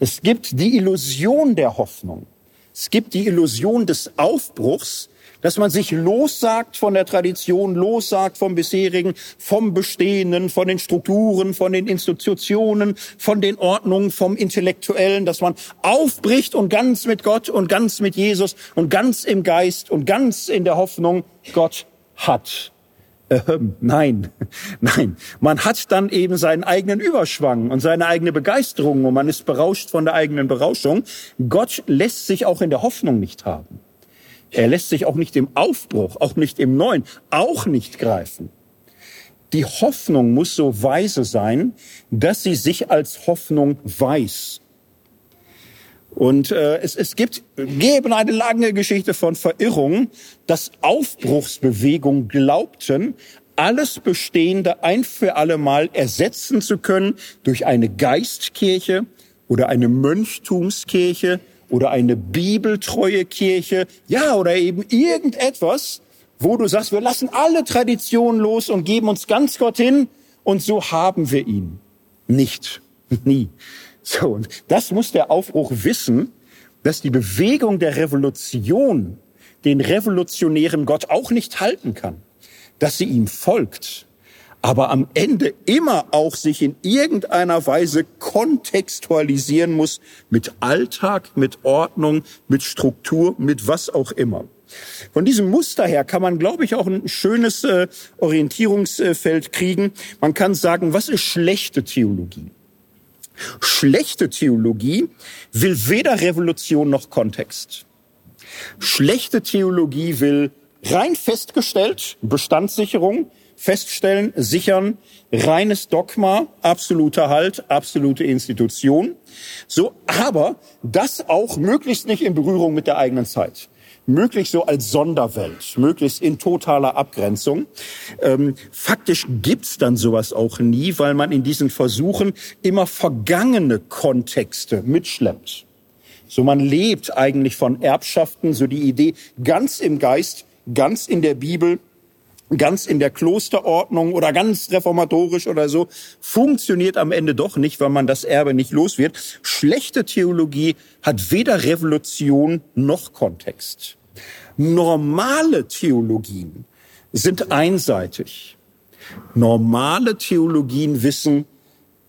Es gibt die Illusion der Hoffnung. Es gibt die Illusion des Aufbruchs, dass man sich lossagt von der Tradition, lossagt vom bisherigen, vom Bestehenden, von den Strukturen, von den Institutionen, von den Ordnungen, vom Intellektuellen, dass man aufbricht und ganz mit Gott und ganz mit Jesus und ganz im Geist und ganz in der Hoffnung, Gott hat. Ähm, nein, nein. Man hat dann eben seinen eigenen Überschwang und seine eigene Begeisterung und man ist berauscht von der eigenen Berauschung. Gott lässt sich auch in der Hoffnung nicht haben. Er lässt sich auch nicht im Aufbruch, auch nicht im Neuen, auch nicht greifen. Die Hoffnung muss so weise sein, dass sie sich als Hoffnung weiß. Und äh, es, es gibt geben eine lange Geschichte von Verirrung, dass Aufbruchsbewegungen glaubten, alles Bestehende ein für alle Mal ersetzen zu können durch eine Geistkirche oder eine Mönchtumskirche oder eine bibeltreue Kirche, ja, oder eben irgendetwas, wo du sagst, wir lassen alle Traditionen los und geben uns ganz Gott hin und so haben wir ihn. Nicht. Nie. So, und das muss der Aufbruch wissen, dass die Bewegung der Revolution den revolutionären Gott auch nicht halten kann, dass sie ihm folgt, aber am Ende immer auch sich in irgendeiner Weise kontextualisieren muss mit Alltag, mit Ordnung, mit Struktur, mit was auch immer. Von diesem Muster her kann man, glaube ich, auch ein schönes äh, Orientierungsfeld kriegen. Man kann sagen, was ist schlechte Theologie? Schlechte Theologie will weder Revolution noch Kontext. Schlechte Theologie will rein festgestellt, Bestandssicherung, feststellen, sichern, reines Dogma, absoluter Halt, absolute Institution. So, aber das auch möglichst nicht in Berührung mit der eigenen Zeit möglichst so als Sonderwelt, möglichst in totaler Abgrenzung. Ähm, faktisch gibt's dann sowas auch nie, weil man in diesen Versuchen immer vergangene Kontexte mitschleppt. So man lebt eigentlich von Erbschaften, so die Idee ganz im Geist, ganz in der Bibel, ganz in der Klosterordnung oder ganz reformatorisch oder so, funktioniert am Ende doch nicht, weil man das Erbe nicht los wird. Schlechte Theologie hat weder Revolution noch Kontext. Normale Theologien sind einseitig. Normale Theologien wissen,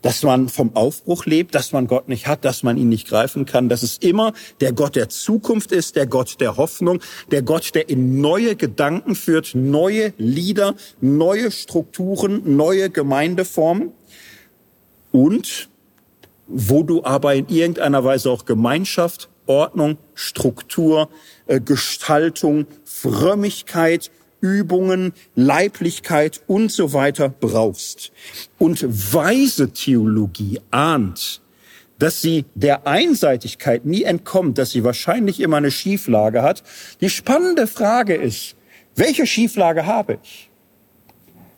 dass man vom Aufbruch lebt, dass man Gott nicht hat, dass man ihn nicht greifen kann, dass es immer der Gott der Zukunft ist, der Gott der Hoffnung, der Gott, der in neue Gedanken führt, neue Lieder, neue Strukturen, neue Gemeindeformen und wo du aber in irgendeiner Weise auch Gemeinschaft, Ordnung, Struktur, äh, Gestaltung, Frömmigkeit, Übungen, Leiblichkeit und so weiter brauchst. Und weise Theologie ahnt, dass sie der Einseitigkeit nie entkommt, dass sie wahrscheinlich immer eine Schieflage hat. Die spannende Frage ist, welche Schieflage habe ich?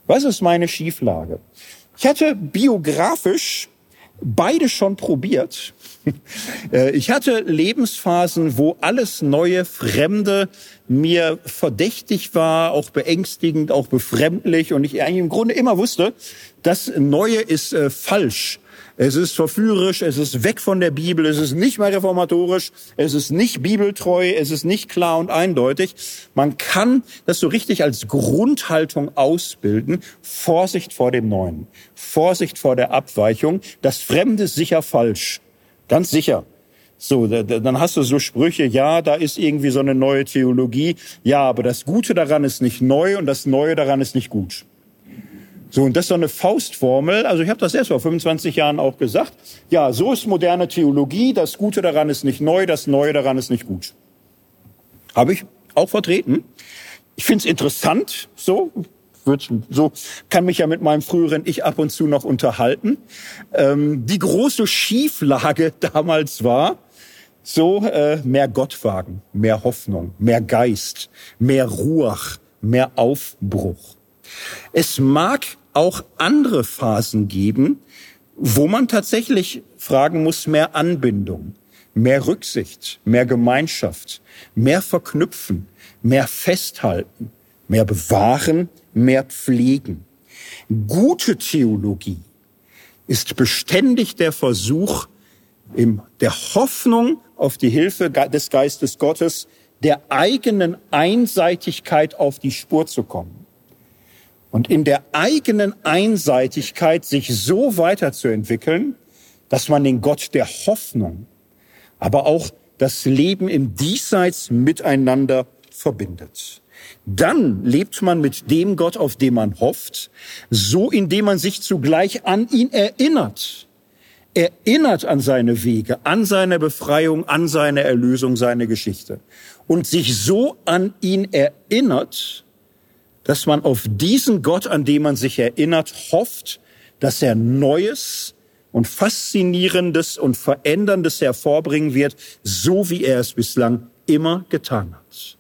Was ist meine Schieflage? Ich hatte biografisch beide schon probiert. Äh, ich hatte Lebensphasen, wo alles Neue, Fremde mir verdächtig war, auch beängstigend, auch befremdlich und ich eigentlich im Grunde immer wusste, das Neue ist äh, falsch. Es ist verführerisch, es ist weg von der Bibel, es ist nicht mehr reformatorisch, es ist nicht bibeltreu, es ist nicht klar und eindeutig. Man kann das so richtig als Grundhaltung ausbilden. Vorsicht vor dem Neuen, Vorsicht vor der Abweichung. Das Fremde ist sicher falsch, ganz sicher. So, dann hast du so Sprüche, ja, da ist irgendwie so eine neue Theologie. Ja, aber das Gute daran ist nicht neu und das Neue daran ist nicht gut. So, und das ist so eine Faustformel. Also ich habe das selbst vor 25 Jahren auch gesagt. Ja, so ist moderne Theologie. Das Gute daran ist nicht neu, das Neue daran ist nicht gut. Habe ich auch vertreten. Ich finde es interessant, so, so kann mich ja mit meinem früheren Ich ab und zu noch unterhalten. Ähm, die große Schieflage damals war, so äh, mehr Gottwagen, mehr Hoffnung, mehr Geist, mehr Ruach, mehr Aufbruch. Es mag auch andere Phasen geben, wo man tatsächlich fragen muss, mehr Anbindung, mehr Rücksicht, mehr Gemeinschaft, mehr Verknüpfen, mehr Festhalten, mehr Bewahren, mehr Pflegen. Gute Theologie ist beständig der Versuch, in der Hoffnung auf die Hilfe des Geistes Gottes der eigenen Einseitigkeit auf die Spur zu kommen und in der eigenen Einseitigkeit sich so weiterzuentwickeln, dass man den Gott der Hoffnung, aber auch das Leben im Diesseits miteinander verbindet. Dann lebt man mit dem Gott, auf den man hofft, so indem man sich zugleich an ihn erinnert. Erinnert an seine Wege, an seine Befreiung, an seine Erlösung, seine Geschichte. Und sich so an ihn erinnert, dass man auf diesen Gott, an den man sich erinnert, hofft, dass er Neues und Faszinierendes und Veränderndes hervorbringen wird, so wie er es bislang immer getan hat.